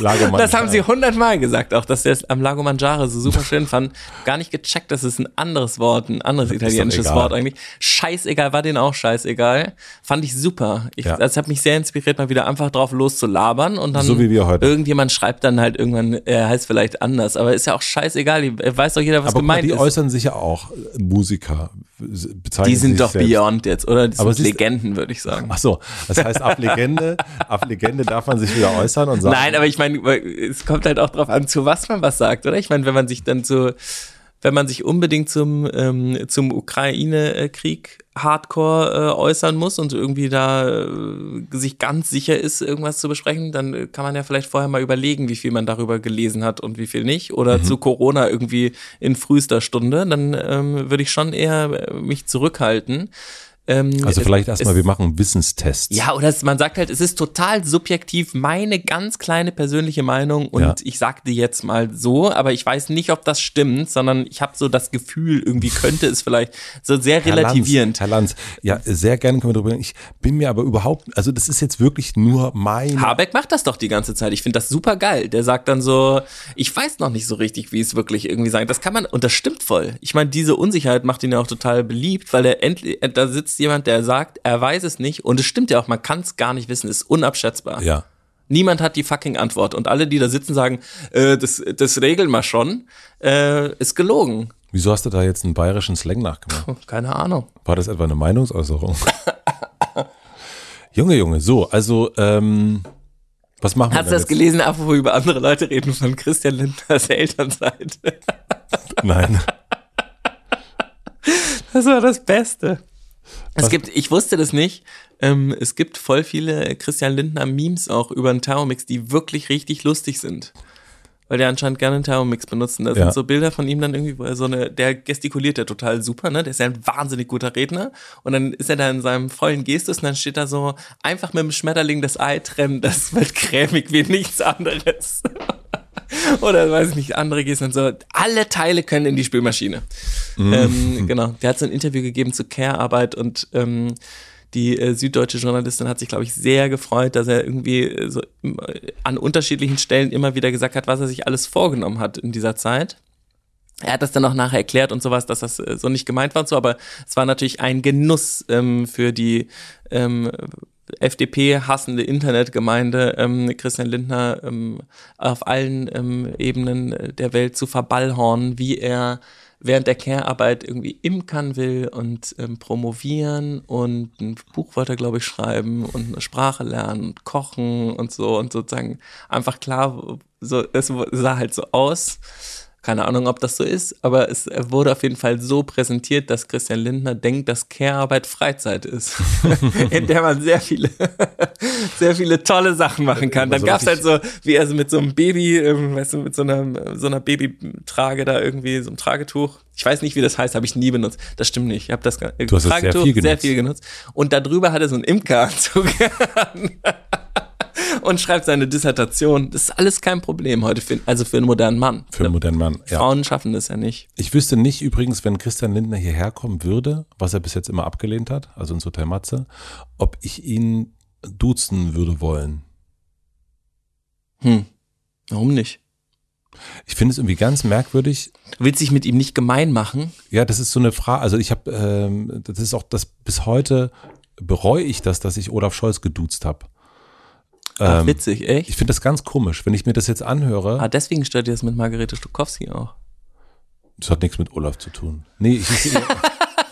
[SPEAKER 2] Lago
[SPEAKER 1] Das haben sie hundertmal gesagt, auch dass sie es am Lago Mangiare so super schön fanden. Gar nicht gecheckt, das ist ein anderes Wort, ein anderes italienisches. Wort eigentlich. Scheißegal, war denen auch scheißegal. Fand ich super. Ich,
[SPEAKER 2] Ja.
[SPEAKER 1] Das hat mich sehr inspiriert, mal wieder einfach drauf loszulabern und dann
[SPEAKER 2] So wie wir heute.
[SPEAKER 1] irgendjemand schreibt dann halt irgendwann, er heißt vielleicht anders, aber ist ja auch scheißegal, die- weiß doch jeder, was
[SPEAKER 2] Aber
[SPEAKER 1] gemeint
[SPEAKER 2] die
[SPEAKER 1] ist.
[SPEAKER 2] äußern sich ja auch, Musiker. Bezeichnen
[SPEAKER 1] Die sind doch
[SPEAKER 2] selbst.
[SPEAKER 1] Beyond jetzt, oder? Die
[SPEAKER 2] Aber
[SPEAKER 1] sind Legenden, würde ich sagen.
[SPEAKER 2] Ach so, das heißt, ab Legende, ab Legende darf man sich wieder äußern und sagen.
[SPEAKER 1] Nein, aber ich meine, es kommt halt auch drauf an, zu was man was sagt, oder? Ich meine, wenn man sich dann so, wenn man sich unbedingt zum, ähm, zum Ukraine-Krieg Hardcore äh, äußern muss und irgendwie da äh, sich ganz sicher ist, irgendwas zu besprechen, dann kann man ja vielleicht vorher mal überlegen, wie viel man darüber gelesen hat und wie viel nicht. Oder
[SPEAKER 2] Mhm.
[SPEAKER 1] zu Corona irgendwie in frühester Stunde, dann ähm, würde ich schon eher äh, mich zurückhalten. Ähm,
[SPEAKER 2] also vielleicht erstmal, wir machen Wissenstests.
[SPEAKER 1] ja, oder es, man sagt halt, es ist total subjektiv meine ganz kleine persönliche Meinung und
[SPEAKER 2] Ja.
[SPEAKER 1] ich sag die jetzt mal so, aber ich weiß nicht, ob das stimmt, sondern ich habe so das Gefühl, irgendwie könnte es vielleicht so sehr
[SPEAKER 2] Herr
[SPEAKER 1] relativierend.
[SPEAKER 2] Lanz, Herr Lanz, ja, sehr gerne können wir darüber reden. Ich bin mir aber überhaupt, also das ist jetzt wirklich nur mein.
[SPEAKER 1] Habeck macht das doch die ganze Zeit. Ich finde das super geil. Der sagt dann so, ich weiß noch nicht so richtig, wie es wirklich irgendwie sein. Das kann man, und das stimmt voll. Ich meine, diese Unsicherheit macht ihn ja auch total beliebt, weil er endlich, da sitzt jemand, der sagt, er weiß es nicht. Und es stimmt ja auch, man kann es gar nicht wissen, ist unabschätzbar.
[SPEAKER 2] Ja.
[SPEAKER 1] Niemand hat die fucking Antwort. Und alle, die da sitzen, sagen, äh, das, das regeln wir schon, äh, ist gelogen.
[SPEAKER 2] Wieso hast du da jetzt einen bayerischen Slang nachgemacht?
[SPEAKER 1] Hm, Keine Ahnung.
[SPEAKER 2] War das etwa eine Meinungsäußerung? Junge, Junge, so, also, ähm, was machen wir
[SPEAKER 1] Hast du das
[SPEAKER 2] jetzt?
[SPEAKER 1] gelesen, apropos über andere Leute reden von Christian Lindners Elternseite?
[SPEAKER 2] Nein.
[SPEAKER 1] Das war das Beste. Es gibt, ich wusste das nicht, ähm, es gibt voll viele Christian Lindner Memes auch über einen Thermomix, die wirklich richtig lustig sind. Weil der anscheinend gerne einen Thermomix benutzen. Da
[SPEAKER 2] Ja.
[SPEAKER 1] sind so Bilder von ihm dann irgendwie, wo er so eine, der gestikuliert ja total super, ne? Der ist ja ein wahnsinnig guter Redner. Und dann ist er da in seinem vollen Gestus und dann steht da so, einfach mit dem Schmetterling das Ei trennen, das wird cremig wie nichts anderes. Oder weiß ich nicht, andere Gesten und so. Alle Teile können in die Spülmaschine. Ähm, genau. Der hat so ein Interview gegeben zu Care-Arbeit und ähm, die äh, süddeutsche Journalistin hat sich, glaube ich, sehr gefreut, dass er irgendwie äh, so äh, an unterschiedlichen Stellen immer wieder gesagt hat, was er sich alles vorgenommen hat in dieser Zeit. Er hat das dann auch nachher erklärt und sowas, dass das äh, so nicht gemeint war und so, aber es war natürlich ein Genuss ähm, für die ähm, FDP-hassende Internetgemeinde, ähm, Christian Lindner ähm, auf allen ähm, Ebenen der Welt zu verballhornen, wie er während der Care-Arbeit irgendwie imkern will und ähm, promovieren und ein Buch wollte glaube ich, schreiben und eine Sprache lernen und kochen und so und sozusagen einfach klar, so, es sah halt so aus. Keine Ahnung, ob das so ist, aber es wurde auf jeden Fall so präsentiert, dass Christian Lindner denkt, dass Care-Arbeit Freizeit ist, in der man sehr viele, sehr viele tolle Sachen machen kann. Dann
[SPEAKER 2] so
[SPEAKER 1] gab's halt so, wie er so mit so einem Baby, ähm, weißt du, mit so einer, so einer Babytrage da irgendwie, so einem Tragetuch. Ich weiß nicht, wie das heißt, habe ich nie benutzt. Das stimmt nicht. Ich habe das äh,
[SPEAKER 2] Du hast das sehr viel genutzt.
[SPEAKER 1] sehr viel genutzt. Und darüber hat er so einen Imkeranzug an. Und schreibt seine Dissertation. Das ist alles kein Problem heute, für, also für einen modernen Mann.
[SPEAKER 2] Für einen modernen Mann. Ja.
[SPEAKER 1] Frauen schaffen das ja nicht.
[SPEAKER 2] Ich wüsste nicht übrigens, wenn Christian Lindner hierher kommen würde, was er bis jetzt immer abgelehnt hat, also ins Hotel Matze, ob ich ihn duzen würde wollen.
[SPEAKER 1] Hm. Warum nicht?
[SPEAKER 2] Ich finde es irgendwie ganz merkwürdig.
[SPEAKER 1] Du willst dich mit ihm nicht gemein machen?
[SPEAKER 2] Ja, das ist so eine Frage. Also ich habe, ähm, das ist auch das bis heute bereue ich das, dass ich Olaf Scholz geduzt habe.
[SPEAKER 1] Ach,
[SPEAKER 2] Ähm,
[SPEAKER 1] witzig, echt?
[SPEAKER 2] Ich finde das ganz komisch, wenn ich mir das jetzt anhöre.
[SPEAKER 1] Ah, deswegen stört dir das mit Margarete Stokowski auch.
[SPEAKER 2] Das hat nichts mit Olaf zu tun. Nee, ich, ich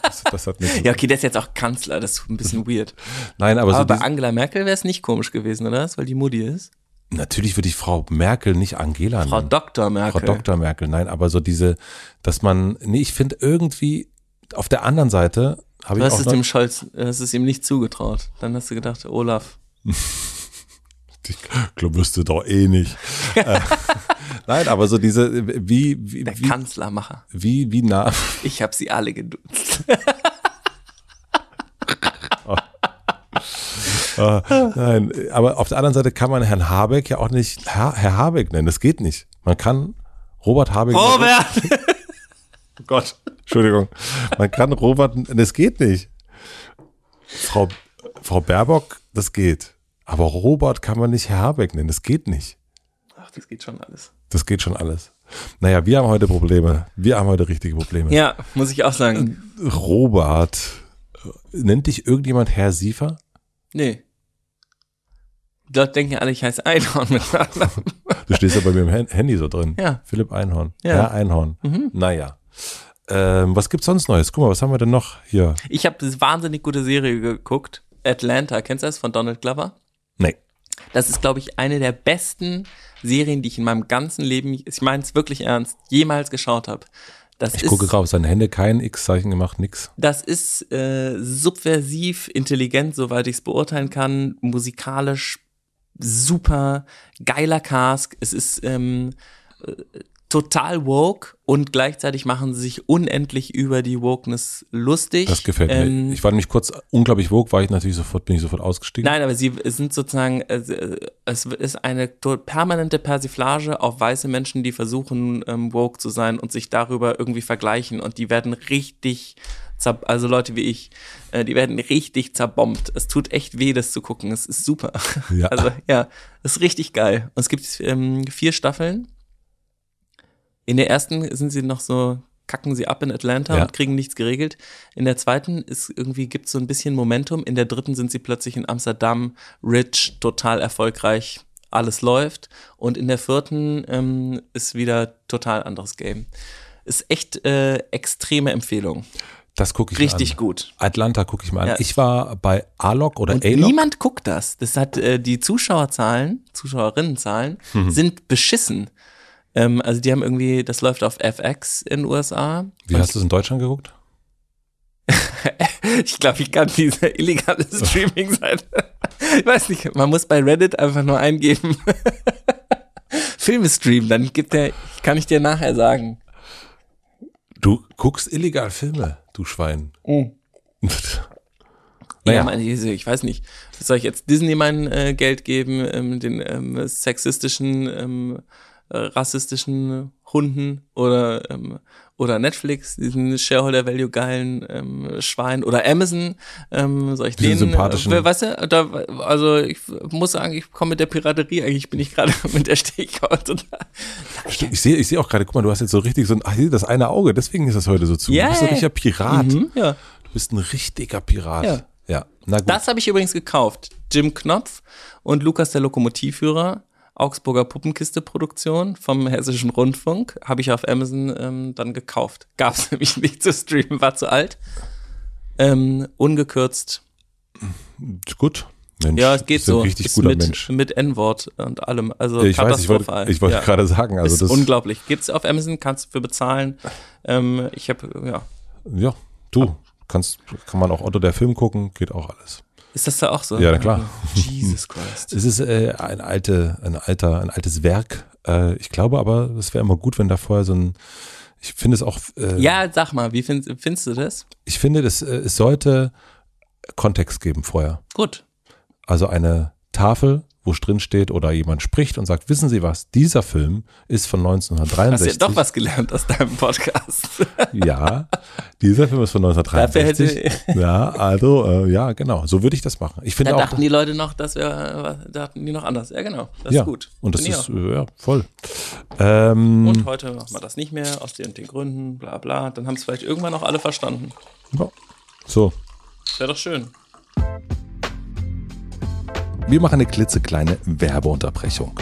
[SPEAKER 2] das, das hat nichts.
[SPEAKER 1] Ja, okay, der ist jetzt auch Kanzler, das ist ein bisschen weird.
[SPEAKER 2] Nein, aber,
[SPEAKER 1] Aber
[SPEAKER 2] so
[SPEAKER 1] bei Angela Merkel wäre es nicht komisch gewesen, oder? Weil die Mutti ist.
[SPEAKER 2] natürlich würde ich Frau Merkel nicht Angela
[SPEAKER 1] Frau
[SPEAKER 2] nennen.
[SPEAKER 1] Dr. Merkel.
[SPEAKER 2] Frau Dr. Merkel, nein, aber so diese, dass man, nee, ich finde irgendwie auf der anderen Seite habe
[SPEAKER 1] Du
[SPEAKER 2] ich
[SPEAKER 1] hast
[SPEAKER 2] auch
[SPEAKER 1] es dem Scholz, du hast es ihm nicht zugetraut. Dann hast du gedacht, Olaf.
[SPEAKER 2] ich glaube, wüsste doch eh nicht. Äh, nein, aber so diese, wie, wie,
[SPEAKER 1] Der
[SPEAKER 2] wie,
[SPEAKER 1] Kanzlermacher.
[SPEAKER 2] wie, wie nah,
[SPEAKER 1] Ich habe sie alle geduzt.
[SPEAKER 2] äh, nein, aber auf der anderen Seite kann man Herrn Habeck ja auch nicht Herr, Herr Habeck nennen, das geht nicht. Man kann Robert Habeck.
[SPEAKER 1] Robert!
[SPEAKER 2] Oh Gott, Entschuldigung. Man kann Robert, das geht nicht. Frau, Frau Baerbock, das geht. Aber Robert kann man nicht Herr Habeck nennen, das geht nicht.
[SPEAKER 1] Ach, das geht schon alles.
[SPEAKER 2] Das geht schon alles. Naja, wir haben heute Probleme. Wir haben heute richtige Probleme.
[SPEAKER 1] Ja, muss ich auch sagen.
[SPEAKER 2] Robert, nennt dich irgendjemand Herr Siefer?
[SPEAKER 1] Nee. Leute denken alle, ich heiße Einhorn mit Nachnamen.
[SPEAKER 2] Du stehst ja bei mir im Hand- Handy so drin.
[SPEAKER 1] Ja.
[SPEAKER 2] Philipp Einhorn.
[SPEAKER 1] Ja.
[SPEAKER 2] Herr Einhorn. Naja. Ähm, was gibt's sonst Neues? Guck mal, was haben wir denn noch hier?
[SPEAKER 1] Ich habe eine wahnsinnig gute Serie geguckt. Atlanta, kennst du das von Donald Glover?
[SPEAKER 2] Nee.
[SPEAKER 1] Das ist, glaube ich, eine der besten Serien, die ich in meinem ganzen Leben, ich meine es wirklich ernst, jemals geschaut habe. Das
[SPEAKER 2] Ich
[SPEAKER 1] ist,
[SPEAKER 2] gucke gerade auf seine Hände, kein X-Zeichen gemacht, nix.
[SPEAKER 1] Das ist äh, subversiv, intelligent, soweit ich es beurteilen kann, musikalisch super, geiler Cast. Es ist ähm, äh, total woke und gleichzeitig machen sie sich unendlich über die Wokeness lustig.
[SPEAKER 2] Das gefällt
[SPEAKER 1] Ähm,
[SPEAKER 2] mir. Ich war nämlich kurz unglaublich wog, war ich natürlich sofort, bin ich sofort ausgestiegen.
[SPEAKER 1] Nein, aber sie sind sozusagen, äh, es ist eine permanente Persiflage auf weiße Menschen, die versuchen, ähm, woke zu sein und sich darüber irgendwie vergleichen und die werden richtig, also Leute wie ich, äh, die werden richtig zerbombt. Es tut echt weh, das zu gucken. Es ist super.
[SPEAKER 2] Ja.
[SPEAKER 1] Also ja, es ist richtig geil. Und es gibt ähm, vier Staffeln. In der ersten sind sie noch so, kacken sie ab in Atlanta
[SPEAKER 2] Ja.
[SPEAKER 1] und kriegen nichts geregelt. In der zweiten ist irgendwie gibt so ein bisschen Momentum. In der dritten sind sie plötzlich in Amsterdam, rich, total erfolgreich, alles läuft. Und in der vierten ähm, ist wieder total anderes Game. Ist echt äh, extreme Empfehlung.
[SPEAKER 2] Das gucke ich
[SPEAKER 1] Richtig
[SPEAKER 2] an.
[SPEAKER 1] gut.
[SPEAKER 2] Atlanta gucke ich mal an.
[SPEAKER 1] Ja.
[SPEAKER 2] Ich war bei Alok oder Alok.
[SPEAKER 1] niemand guckt das. Das hat äh, die Zuschauerzahlen, Zuschauerinnenzahlen
[SPEAKER 2] Mhm.
[SPEAKER 1] sind beschissen. Ähm, also die haben irgendwie, das läuft auf FX in den USA.
[SPEAKER 2] Wie hast du es in Deutschland geguckt?
[SPEAKER 1] Ich glaube, ich kann diese illegale Streaming-Seite. Ich weiß nicht, man muss bei Reddit einfach nur eingeben. Filme streamen, dann gibt der, kann ich dir nachher sagen.
[SPEAKER 2] Du guckst illegal Filme, du Schwein.
[SPEAKER 1] Ja,
[SPEAKER 2] naja,
[SPEAKER 1] meine, ich ich weiß nicht. Soll ich jetzt Disney mein äh, Geld geben, ähm, den ähm, sexistischen, ähm, äh, rassistischen Hunden oder ähm, oder Netflix, diesen Shareholder Value geilen ähm, Schwein oder Amazon, ähm, soll ich
[SPEAKER 2] Diesen
[SPEAKER 1] den,
[SPEAKER 2] sympathischen-
[SPEAKER 1] äh, weißt du, da, also ich muss sagen, ich komme mit der Piraterie, eigentlich bin ich gerade mit der Stichhaut total.
[SPEAKER 2] ich sehe ich sehe auch gerade, guck mal, du hast jetzt so richtig so ein, ach, das eine Auge, deswegen ist das heute so zu.
[SPEAKER 1] Ja,
[SPEAKER 2] du bist ein richtiger Pirat.
[SPEAKER 1] Mhm, ja.
[SPEAKER 2] Du bist ein richtiger Pirat.
[SPEAKER 1] Ja.
[SPEAKER 2] ja. Na gut.
[SPEAKER 1] Das habe ich übrigens gekauft. Jim Knopf und Lukas der Lokomotivführer, Augsburger Puppenkiste-Produktion vom Hessischen Rundfunk, habe ich auf Amazon ähm, dann gekauft. Gab es nämlich nicht zu streamen, war zu alt. Ähm, ungekürzt.
[SPEAKER 2] gut. Mensch,
[SPEAKER 1] Ja, es geht so.
[SPEAKER 2] Richtig
[SPEAKER 1] Ist
[SPEAKER 2] guter
[SPEAKER 1] mit,
[SPEAKER 2] Mensch.
[SPEAKER 1] mit N-Wort und allem. Also
[SPEAKER 2] Ich weiß, ich wollte, wollte
[SPEAKER 1] Ja.
[SPEAKER 2] gerade sagen, also
[SPEAKER 1] ist
[SPEAKER 2] das,
[SPEAKER 1] unglaublich. Gibt's auf Amazon, kannst du für bezahlen. Ähm, ich habe, ja.
[SPEAKER 2] ja, du, kannst, kann man auch Otto der Film gucken, geht auch alles.
[SPEAKER 1] Ist das da auch so?
[SPEAKER 2] Ja, na klar.
[SPEAKER 1] Jesus Christ.
[SPEAKER 2] Es ist äh, ein alte, ein alter, ein altes Werk. Äh, ich glaube aber, es wäre immer gut, wenn da vorher so ein, ich finde es auch, äh,
[SPEAKER 1] Ja, sag mal, wie find, findest du das?
[SPEAKER 2] ich finde, das, äh, es sollte Kontext geben vorher.
[SPEAKER 1] Gut.
[SPEAKER 2] Also eine Tafel, wo es drin steht oder jemand spricht und sagt, wissen Sie was, dieser Film ist von
[SPEAKER 1] Hast du
[SPEAKER 2] 1963.
[SPEAKER 1] ja doch was gelernt aus deinem Podcast.
[SPEAKER 2] Ja, dieser Film ist von 1963. ja, also, äh, ja, genau. So würde ich das machen. Ich
[SPEAKER 1] Da
[SPEAKER 2] finde auch.
[SPEAKER 1] dachten die Leute noch, dass wir, äh, dachten die noch anders. Ja, genau. Das
[SPEAKER 2] ja,
[SPEAKER 1] ist gut.
[SPEAKER 2] Und das ist,
[SPEAKER 1] auch.
[SPEAKER 2] äh, ja, voll. Ähm,
[SPEAKER 1] Und heute machen wir das nicht mehr, aus den und den Gründen, bla bla. Dann haben es vielleicht irgendwann auch alle verstanden.
[SPEAKER 2] ja. So,
[SPEAKER 1] Wäre doch schön.
[SPEAKER 2] Wir machen eine klitzekleine Werbeunterbrechung.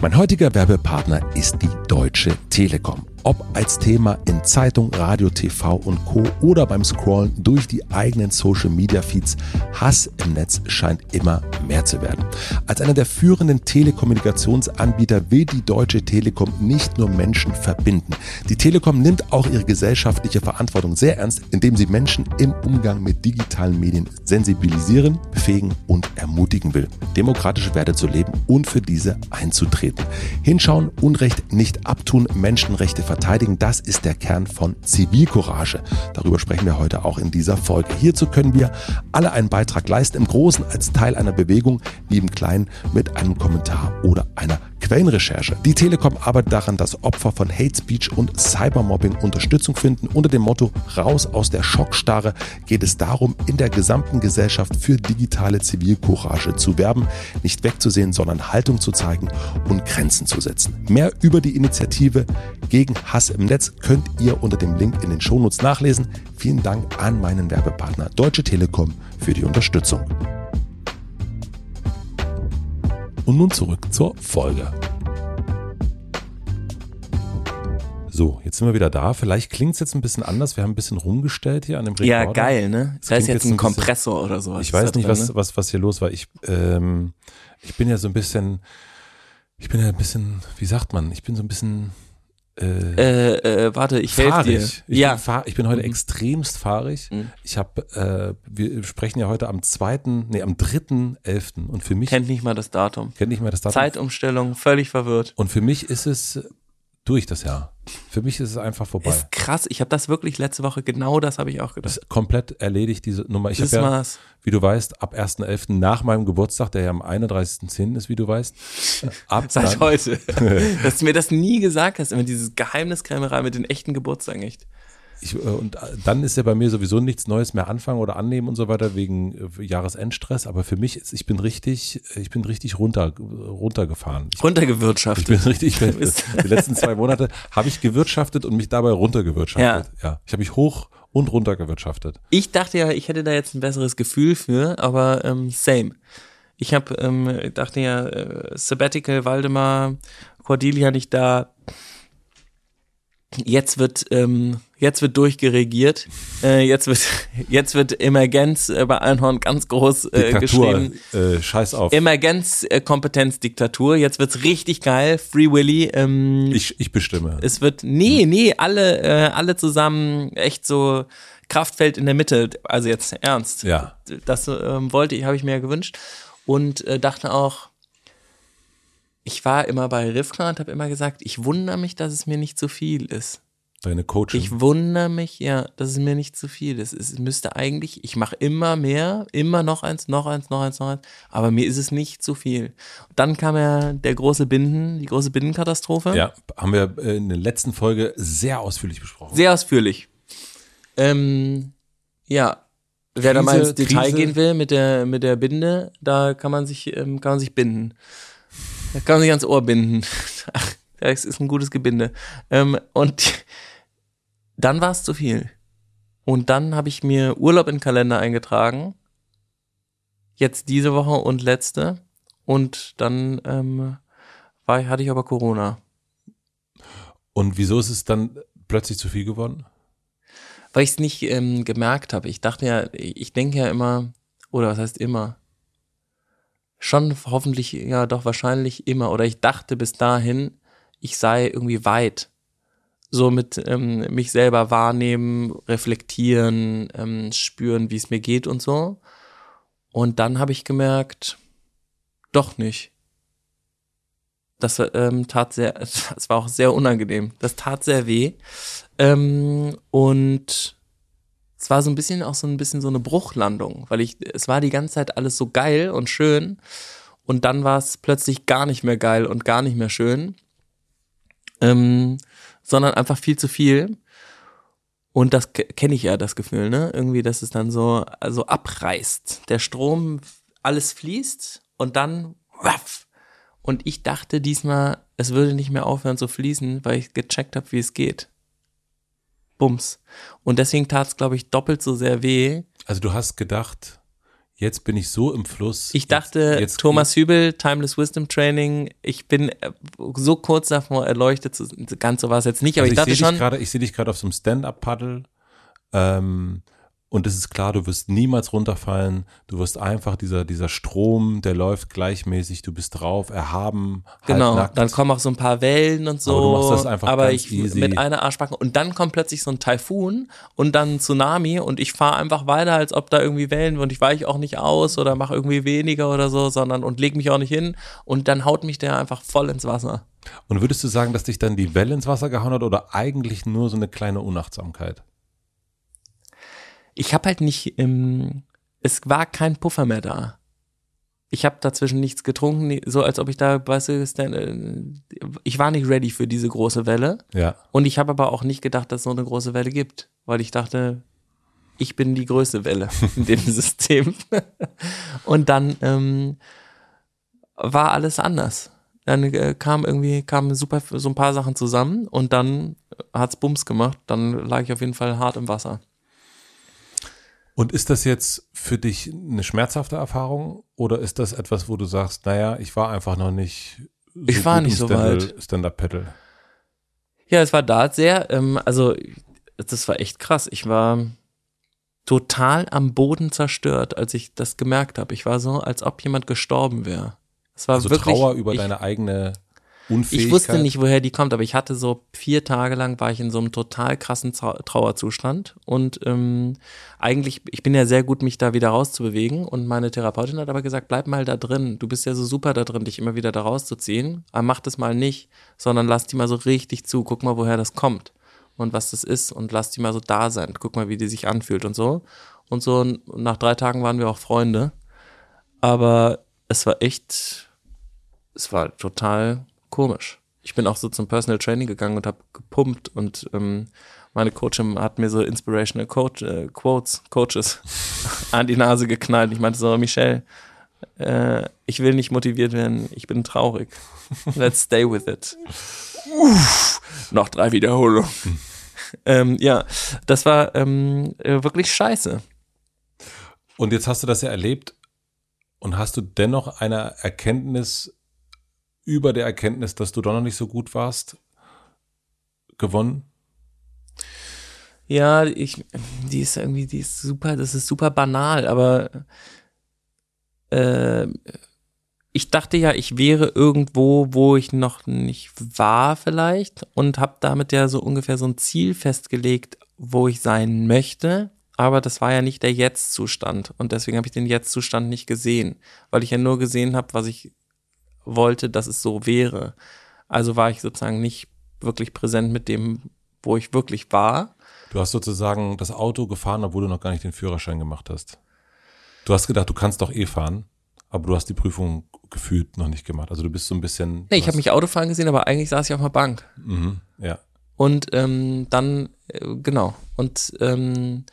[SPEAKER 2] Mein heutiger Werbepartner ist die Deutsche Telekom. Ob als Thema in Zeitung, Radio, TV und Co. oder beim Scrollen durch die eigenen Social Media Feeds. Hass im Netz scheint immer mehr zu werden. Als einer der führenden Telekommunikationsanbieter will die Deutsche Telekom nicht nur Menschen verbinden. Die Telekom nimmt auch ihre gesellschaftliche Verantwortung sehr ernst, indem sie Menschen im Umgang mit digitalen Medien sensibilisieren, befähigen und ermutigen will, demokratische Werte zu leben und für diese einzutreten. Hinschauen, Unrecht nicht abtun, Menschenrechte verteidigen, das ist der Kern von Zivilcourage. Darüber sprechen wir heute auch in dieser Folge. Hierzu können wir alle einen Beitrag leisten, im Großen als Teil einer Bewegung, wie im Kleinen mit einem Kommentar oder einer Quellenrecherche. Die Telekom arbeitet daran, dass Opfer von Hate Speech und Cybermobbing Unterstützung finden. Unter dem Motto Raus aus der Schockstarre geht es darum, in der gesamten Gesellschaft für digitale Zivilcourage zu werben, nicht wegzusehen, sondern Haltung zu zeigen und Grenzen zu setzen. Mehr über die Initiative gegen Hass im Netz könnt ihr unter dem Link in den Shownotes nachlesen. Vielen Dank an meinen Werbepartner Deutsche Telekom für die Unterstützung. Und nun zurück zur Folge. So, jetzt sind wir wieder da. Vielleicht klingt es jetzt ein bisschen anders. Wir haben ein bisschen rumgestellt hier an dem Rekorder.
[SPEAKER 1] Ja, geil, ne? Das heißt jetzt ein
[SPEAKER 2] ein bisschen-
[SPEAKER 1] Kompressor oder sowas.
[SPEAKER 2] Ich weiß nicht,
[SPEAKER 1] drin,
[SPEAKER 2] was,
[SPEAKER 1] ne?
[SPEAKER 2] was, was hier los war. Ich, ähm, ich bin ja so ein bisschen, ich bin ja ein bisschen, wie sagt man, ich bin so ein bisschen äh,
[SPEAKER 1] Äh, äh, warte, ich helfe dir.
[SPEAKER 2] Ich,
[SPEAKER 1] ja.
[SPEAKER 2] bin fahr, ich bin heute
[SPEAKER 1] Mhm.
[SPEAKER 2] extremst fahrig.
[SPEAKER 1] Mhm.
[SPEAKER 2] Ich habe, äh, wir sprechen ja heute am zweiten, nee, am dritten elften und für mich
[SPEAKER 1] Kennt nicht mal das Datum.
[SPEAKER 2] kennt nicht mehr das Datum.
[SPEAKER 1] Zeitumstellung, völlig verwirrt.
[SPEAKER 2] Und für mich ist es durch das Jahr. Für mich ist es einfach vorbei.
[SPEAKER 1] Ist krass. Ich habe das wirklich letzte Woche, genau das habe ich auch gedacht.
[SPEAKER 2] Das ist komplett erledigt, diese Nummer. Ich habe ja, wie du weißt, ab 1.11. nach meinem Geburtstag, der ja am 31.10. ist, wie du weißt, ab
[SPEAKER 1] Seit heute. Dass du mir das nie gesagt hast, immer dieses Geheimniskrämerei mit den echten Geburtstagen echt.
[SPEAKER 2] Ich, äh, und äh, dann ist ja bei mir sowieso nichts Neues mehr anfangen oder annehmen und so weiter wegen äh, Jahresendstress. Aber für mich ist, ich bin richtig, ich bin richtig runter, runtergefahren. Ich, ich
[SPEAKER 1] Runtergewirtschaftet.
[SPEAKER 2] bin richtig, ich bin,
[SPEAKER 1] bist-
[SPEAKER 2] die letzten zwei Monate habe ich gewirtschaftet und mich dabei runtergewirtschaftet. Ja. Ich habe mich hoch und runter gewirtschaftet.
[SPEAKER 1] Ich dachte ja, ich hätte da jetzt ein besseres Gefühl für, aber ähm, same. Ich habe ähm, dachte ja, äh, Sabbatical, Waldemar, Cordelia nicht da. Jetzt wird ähm, jetzt wird durchgeregiert. Äh, jetzt wird jetzt wird Emergenz äh, bei Einhorn ganz groß äh,
[SPEAKER 2] Diktatur,
[SPEAKER 1] geschrieben.
[SPEAKER 2] äh, scheiß auf.
[SPEAKER 1] Emergenz äh, Kompetenz Diktatur. Jetzt wird's richtig geil. Free Willy. Ähm,
[SPEAKER 2] Ich, ich bestimme.
[SPEAKER 1] es wird, nee, nee, alle, äh, alle zusammen echt so Kraftfeld in der Mitte. Also jetzt ernst.
[SPEAKER 2] Ja.
[SPEAKER 1] Das ähm, wollte ich, habe ich mir ja gewünscht. Und dachte auch, ich war immer bei Rivka und habe immer gesagt, ich wundere mich, dass es mir nicht zu viel ist.
[SPEAKER 2] Deine Coaching.
[SPEAKER 1] Ich wundere mich, ja, dass es mir nicht zu viel ist. Es müsste eigentlich, ich mache immer mehr, immer noch eins, noch eins, noch eins, noch eins, aber mir ist es nicht zu viel. Und dann kam ja der große Binden, die große Bindenkatastrophe.
[SPEAKER 2] ja, haben wir äh, in der letzten Folge sehr ausführlich besprochen.
[SPEAKER 1] Sehr ausführlich. Ähm, ja, wer da mal ins Detail
[SPEAKER 2] Krise.
[SPEAKER 1] gehen will mit der mit der Binde, da kann man sich ähm, kann man sich binden. Da kann man sich ans Ohr binden. Das ist ein gutes Gebinde. Ähm, und dann war es zu viel. Und dann habe ich mir Urlaub in den Kalender eingetragen. Jetzt diese Woche und letzte. Und dann ähm, war, hatte ich aber Corona.
[SPEAKER 2] Und wieso ist es dann plötzlich zu viel geworden?
[SPEAKER 1] weil ich es nicht ähm, gemerkt habe. Ich dachte ja, ich denke ja immer, oder was heißt immer? Schon hoffentlich, ja doch wahrscheinlich immer. Oder ich dachte bis dahin, ich sei irgendwie weit. So mit ähm, mich selber wahrnehmen, reflektieren, ähm, spüren, wie es mir geht und so. Und dann habe ich gemerkt, doch nicht. Das ähm, tat sehr, das war auch sehr unangenehm. Das tat sehr weh. Ähm, und es war so ein bisschen auch so ein bisschen so eine Bruchlandung, weil ich, es war die ganze Zeit alles so geil und schön und dann war es plötzlich gar nicht mehr geil und gar nicht mehr schön, ähm, sondern einfach viel zu viel. Und das kenne ich ja, das Gefühl, ne? Irgendwie, dass es dann so also abreißt. Der Strom, alles fließt und dann waff. Und ich dachte diesmal, es würde nicht mehr aufhören zu fließen, weil ich gecheckt habe, wie es geht. Bums. Und deswegen tat es, glaube ich, doppelt so sehr weh.
[SPEAKER 2] Also du hast gedacht, jetzt bin ich so im Fluss.
[SPEAKER 1] Ich dachte,
[SPEAKER 2] jetzt, jetzt
[SPEAKER 1] Thomas Hübel, Timeless Wisdom Training, ich bin äh, so kurz davor erleuchtet, zu, ganz so war es jetzt nicht, aber
[SPEAKER 2] also
[SPEAKER 1] ich dachte
[SPEAKER 2] ich dich
[SPEAKER 1] schon,
[SPEAKER 2] grade- ich sehe dich gerade auf so einem Stand-Up-Paddle. Ähm, und es ist klar, du wirst niemals runterfallen. Du wirst einfach dieser, dieser Strom, der läuft gleichmäßig. Du bist drauf, erhaben,
[SPEAKER 1] genau,
[SPEAKER 2] halbnackt.
[SPEAKER 1] dann kommen auch so ein paar Wellen und so,
[SPEAKER 2] Aber du machst das einfach
[SPEAKER 1] aber ich
[SPEAKER 2] easy.
[SPEAKER 1] mit einer Arschbacke und dann kommt plötzlich so ein Taifun und dann ein Tsunami und ich fahre einfach weiter, als ob da irgendwie Wellen und ich weiche auch nicht aus oder mache irgendwie weniger oder so, sondern und leg mich auch nicht hin und dann haut mich der einfach voll ins Wasser.
[SPEAKER 2] Und würdest du sagen, dass dich dann die Welle ins Wasser gehauen hat oder eigentlich nur so eine kleine Unachtsamkeit?
[SPEAKER 1] Ich habe halt nicht, ähm, es war kein Puffer mehr da. Ich habe dazwischen nichts getrunken, so als ob ich da, weißt du, äh, ich war nicht ready für diese große Welle
[SPEAKER 2] Ja.
[SPEAKER 1] und ich habe aber auch nicht gedacht, dass es so eine große Welle gibt, weil ich dachte, ich bin die größte Welle in dem System. und dann ähm, war alles anders. Dann äh, kam irgendwie, kamen super so ein paar Sachen zusammen und dann hat's Bums gemacht. Dann lag ich auf jeden Fall hart im Wasser.
[SPEAKER 2] Und ist das jetzt für dich eine schmerzhafte Erfahrung oder ist das etwas, wo du sagst, naja, ich war einfach noch nicht so
[SPEAKER 1] Ich war nicht so
[SPEAKER 2] Stand-
[SPEAKER 1] weit.
[SPEAKER 2] Stand-Up-Paddle?
[SPEAKER 1] Ja, es war da sehr, ähm, also das war echt krass. Ich war total am Boden zerstört, als ich das gemerkt habe. Ich war so, als ob jemand gestorben wäre. Es war
[SPEAKER 2] Also
[SPEAKER 1] wirklich,
[SPEAKER 2] Trauer über
[SPEAKER 1] ich,
[SPEAKER 2] deine eigene Unfähigkeit.
[SPEAKER 1] Ich wusste nicht, woher die kommt, aber ich hatte so vier Tage lang war ich in so einem total krassen Trau Trauerzustand und ähm, eigentlich, ich bin ja sehr gut, mich da wieder rauszubewegen und meine Therapeutin hat aber gesagt, bleib mal da drin, du bist ja so super da drin, dich immer wieder da rauszuziehen, aber mach das mal nicht, sondern lass die mal so richtig zu, guck mal, woher das kommt und was das ist und lass die mal so da sein, guck mal, wie die sich anfühlt und so. Und so nach drei Tagen waren wir auch Freunde, aber es war echt, es war total komisch. Ich bin auch so zum Personal Training gegangen und habe gepumpt und ähm, meine Coachin hat mir so inspirational Coach, äh, Quotes, Coaches an die Nase geknallt. Ich meinte so, Michelle, äh, ich will nicht motiviert werden, ich bin traurig. Let's stay with it. Uff, noch drei Wiederholungen. ähm, ja, das war ähm, äh, wirklich scheiße.
[SPEAKER 2] Und jetzt hast du das ja erlebt und hast du dennoch eine Erkenntnis über der Erkenntnis, dass du doch noch nicht so gut warst, gewonnen?
[SPEAKER 1] Ja, ich, die ist irgendwie, die ist super, das ist super banal, aber äh, ich dachte ja, ich wäre irgendwo, wo ich noch nicht war vielleicht und habe damit ja so ungefähr so ein Ziel festgelegt, wo ich sein möchte. Aber das war ja nicht der Jetzt-Zustand und deswegen habe ich den Jetzt-Zustand nicht gesehen, weil ich ja nur gesehen habe, was ich wollte, dass es so wäre. Also war ich sozusagen nicht wirklich präsent mit dem, wo ich wirklich war.
[SPEAKER 2] Du hast sozusagen das Auto gefahren, obwohl du noch gar nicht den Führerschein gemacht hast. Du hast gedacht, du kannst doch eh fahren, aber du hast die Prüfung gefühlt noch nicht gemacht. Also du bist so ein bisschen.
[SPEAKER 1] Nee, ich habe mich Autofahren gesehen, aber eigentlich saß ich auf einer Bank.
[SPEAKER 2] Mhm, ja.
[SPEAKER 1] Und ähm, dann, äh, genau, und ähm,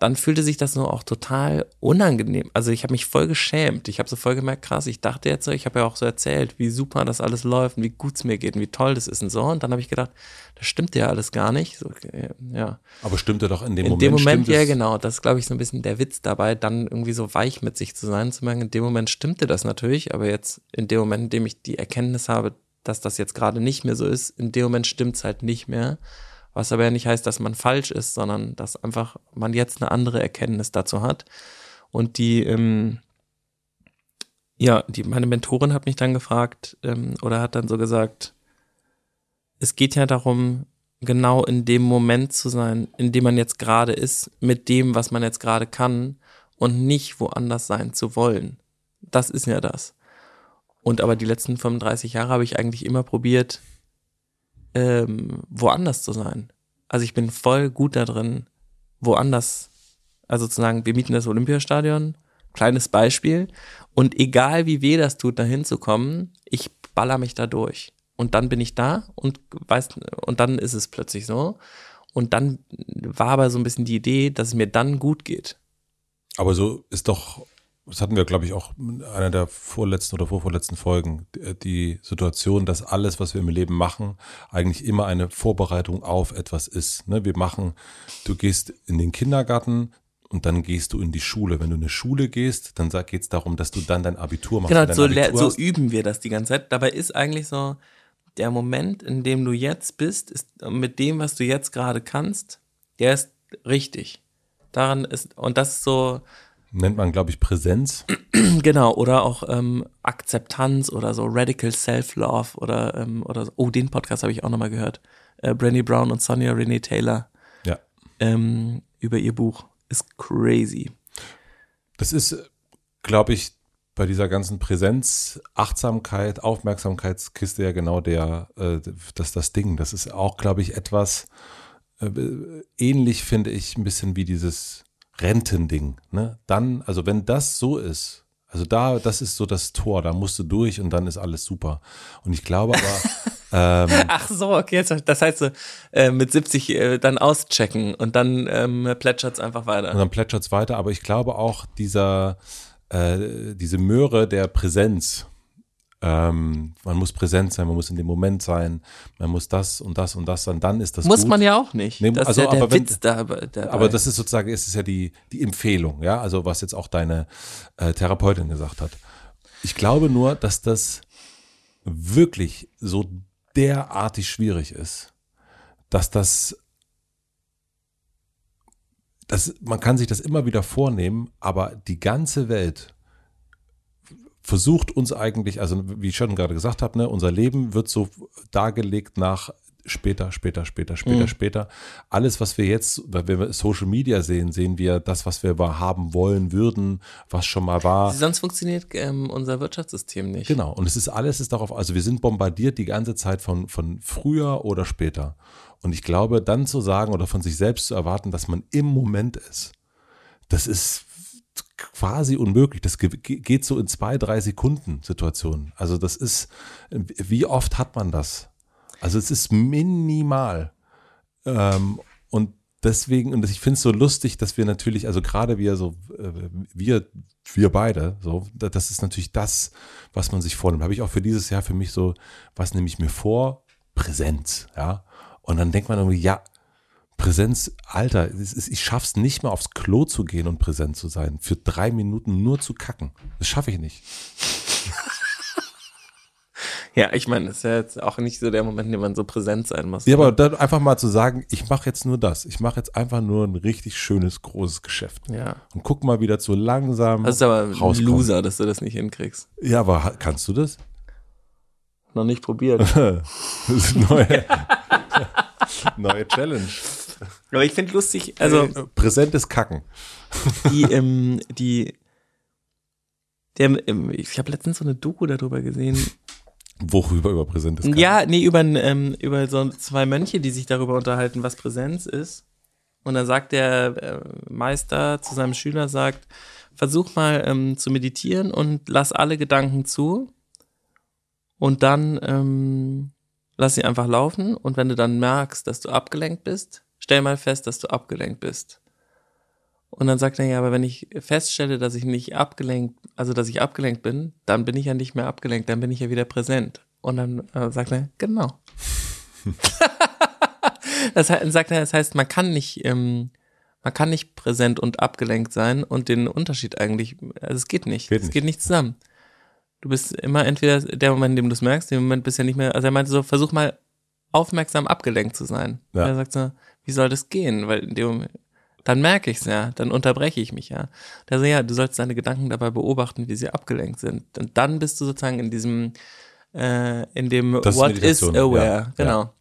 [SPEAKER 1] dann fühlte sich das nur auch total unangenehm. Also ich habe mich voll geschämt. Ich habe so voll gemerkt, krass, ich dachte jetzt so, ich habe ja auch so erzählt, wie super das alles läuft und wie gut es mir geht und wie toll das ist und so. Und dann habe ich gedacht, das stimmt ja alles gar nicht. So, ja.
[SPEAKER 2] Aber stimmte doch in dem
[SPEAKER 1] In
[SPEAKER 2] Moment.
[SPEAKER 1] dem Moment,
[SPEAKER 2] stimmt
[SPEAKER 1] ja
[SPEAKER 2] es-
[SPEAKER 1] genau, das ist, glaube ich, so ein bisschen der Witz dabei, dann irgendwie so weich mit sich zu sein, zu merken, in dem Moment stimmte das natürlich, aber jetzt in dem Moment, in dem ich die Erkenntnis habe, dass das jetzt gerade nicht mehr so ist, in dem Moment stimmt's halt nicht mehr. Was aber ja nicht heißt, dass man falsch ist, sondern dass einfach man jetzt eine andere Erkenntnis dazu hat. Und die, ähm, ja, die, meine Mentorin hat mich dann gefragt, ähm, oder hat dann so gesagt, es geht ja darum, genau in dem Moment zu sein, in dem man jetzt gerade ist, mit dem, was man jetzt gerade kann und nicht woanders sein zu wollen. Das ist ja das. Und aber die letzten 35 Jahre habe ich eigentlich immer probiert, ähm, woanders zu sein. Also ich bin voll gut da drin, woanders, also zu sagen, wir mieten das Olympiastadion, kleines Beispiel, und egal wie weh das tut, da hinzukommen, ich baller mich da durch. Und dann bin ich da und weiß, und dann ist es plötzlich so. Und dann war aber so ein bisschen die Idee, dass es mir dann gut geht.
[SPEAKER 2] Aber so ist doch, das hatten wir, glaube ich, auch in einer der vorletzten oder vorvorletzten Folgen, die- die Situation, dass alles, was wir im Leben machen, eigentlich immer eine Vorbereitung auf etwas ist. Ne? Wir machen, du gehst in den Kindergarten und dann gehst du in die Schule. Wenn du in eine Schule gehst, dann geht es darum, dass du dann dein Abitur machst.
[SPEAKER 1] Genau, so,
[SPEAKER 2] Abitur
[SPEAKER 1] so üben wir das die ganze Zeit. Dabei ist eigentlich so, der Moment, in dem du jetzt bist, ist mit dem, was du jetzt gerade kannst, der ist richtig. Daran ist, und das ist so,
[SPEAKER 2] Nennt man, glaube ich, Präsenz.
[SPEAKER 1] genau, oder auch ähm, Akzeptanz oder so Radical Self-Love oder, ähm, oder so. Oh, den Podcast habe ich auch nochmal gehört. Äh, Brandy Brown und Sonia Renee Taylor
[SPEAKER 2] Ja.
[SPEAKER 1] ähm, über ihr Buch. Ist crazy.
[SPEAKER 2] Das ist, glaube ich, bei dieser ganzen Präsenz, Achtsamkeit, Aufmerksamkeitskiste ja genau der, äh, das, das Ding. Das ist auch, glaube ich, etwas äh, ähnlich, finde ich, ein bisschen wie dieses Rentending. Ne? Dann, also wenn das so ist, also da, das ist so das Tor, da musst du durch und dann ist alles super. Und ich glaube aber, ähm,
[SPEAKER 1] Ach so, okay, jetzt, das heißt so, äh, mit 70 äh, dann auschecken und dann ähm, plätschert's einfach weiter.
[SPEAKER 2] Und dann plätschert es weiter. Aber ich glaube auch, dieser, äh, diese Möhre der Präsenz, ähm, man muss präsent sein, man muss in dem Moment sein, man muss das und das und das sein, dann ist das
[SPEAKER 1] Muss
[SPEAKER 2] gut.
[SPEAKER 1] man ja auch nicht.
[SPEAKER 2] Nee,
[SPEAKER 1] das
[SPEAKER 2] also,
[SPEAKER 1] ist ja der
[SPEAKER 2] aber wenn-
[SPEAKER 1] Witz da. dabei.
[SPEAKER 2] Aber das ist sozusagen, ist es ja die, die Empfehlung, ja, also was jetzt auch deine äh, Therapeutin gesagt hat. Ich glaube nur, dass das wirklich so derartig schwierig ist, dass das, das, man kann sich das immer wieder vornehmen, aber die ganze Welt versucht uns eigentlich, also wie ich schon gerade gesagt habe, ne, unser Leben wird so dargelegt nach später, später, später, später,
[SPEAKER 1] Mhm.
[SPEAKER 2] später. Alles, was wir jetzt, wenn wir Social Media sehen, sehen wir das, was wir haben wollen würden, was schon mal war.
[SPEAKER 1] Sonst funktioniert ähm, unser Wirtschaftssystem nicht.
[SPEAKER 2] Genau. Und es ist alles ist darauf, also wir sind bombardiert die ganze Zeit von, von früher oder später. Und ich glaube, dann zu sagen oder von sich selbst zu erwarten, dass man im Moment ist, das ist quasi unmöglich. Das ge- ge- geht so in zwei, drei Sekunden Situationen. Also das ist, wie oft hat man das? Also es ist minimal. Ähm, und deswegen, und ich finde es so lustig, dass wir natürlich, also gerade wir so, äh, wir, wir beide, so, da- das ist natürlich das, was man sich vornimmt. Habe ich auch für dieses Jahr für mich so, was nehme ich mir vor? Präsenz, ja. Und dann denkt man irgendwie, ja, Präsenz, Alter, ich schaff's nicht mal aufs Klo zu gehen und präsent zu sein. Für drei Minuten nur zu kacken. Das schaffe ich nicht.
[SPEAKER 1] Ja, ich meine, das ist ja jetzt auch nicht so der Moment, in dem man so präsent sein muss.
[SPEAKER 2] Ja, aber dann einfach mal zu sagen, ich mache jetzt nur das. Ich mache jetzt einfach nur ein richtig schönes, großes Geschäft.
[SPEAKER 1] ja.
[SPEAKER 2] Und guck mal wieder so langsam
[SPEAKER 1] Das ist aber ein. Loser, dass du das nicht hinkriegst.
[SPEAKER 2] Ja, aber kannst du das?
[SPEAKER 1] Noch nicht probiert.
[SPEAKER 2] Das ist eine neue, neue Challenge.
[SPEAKER 1] Aber ich finde lustig, also
[SPEAKER 2] Äh, präsentes Kacken.
[SPEAKER 1] die, ähm, die, der, ähm, ich habe letztens so eine Doku darüber gesehen.
[SPEAKER 2] Worüber über präsentes Kacken?
[SPEAKER 1] Ja, nee, über, ähm, über so zwei Mönche, die sich darüber unterhalten, was Präsenz ist. Und dann sagt der äh, Meister zu seinem Schüler, sagt, versuch mal ähm, zu meditieren und lass alle Gedanken zu. Und dann ähm, lass sie einfach laufen. Und wenn du dann merkst, dass du abgelenkt bist, stell mal fest, dass du abgelenkt bist. Und dann sagt er, ja, aber wenn ich feststelle, dass ich nicht abgelenkt, also dass ich abgelenkt bin, dann bin ich ja nicht mehr abgelenkt, dann bin ich ja wieder präsent. Und dann äh, sagt er, genau. das heißt, sagt er, das heißt, man kann nicht, ähm, man kann nicht präsent und abgelenkt sein und den Unterschied eigentlich, also es geht nicht.
[SPEAKER 2] Geht
[SPEAKER 1] es
[SPEAKER 2] nicht.
[SPEAKER 1] geht nicht zusammen. Du bist immer entweder der Moment, in dem du es merkst, dem Moment bist du ja nicht mehr, also er meinte so, versuch mal aufmerksam abgelenkt zu sein.
[SPEAKER 2] Ja.
[SPEAKER 1] Er sagt so, wie soll das gehen? Weil in dem Moment, dann merke ich es ja, dann unterbreche ich mich ja. Der so, ja, du sollst deine Gedanken dabei beobachten, wie sie abgelenkt sind. Und dann bist du sozusagen in diesem, äh, in dem
[SPEAKER 2] Das
[SPEAKER 1] What is
[SPEAKER 2] Meditation,
[SPEAKER 1] aware,
[SPEAKER 2] ja,
[SPEAKER 1] genau.
[SPEAKER 2] Ja.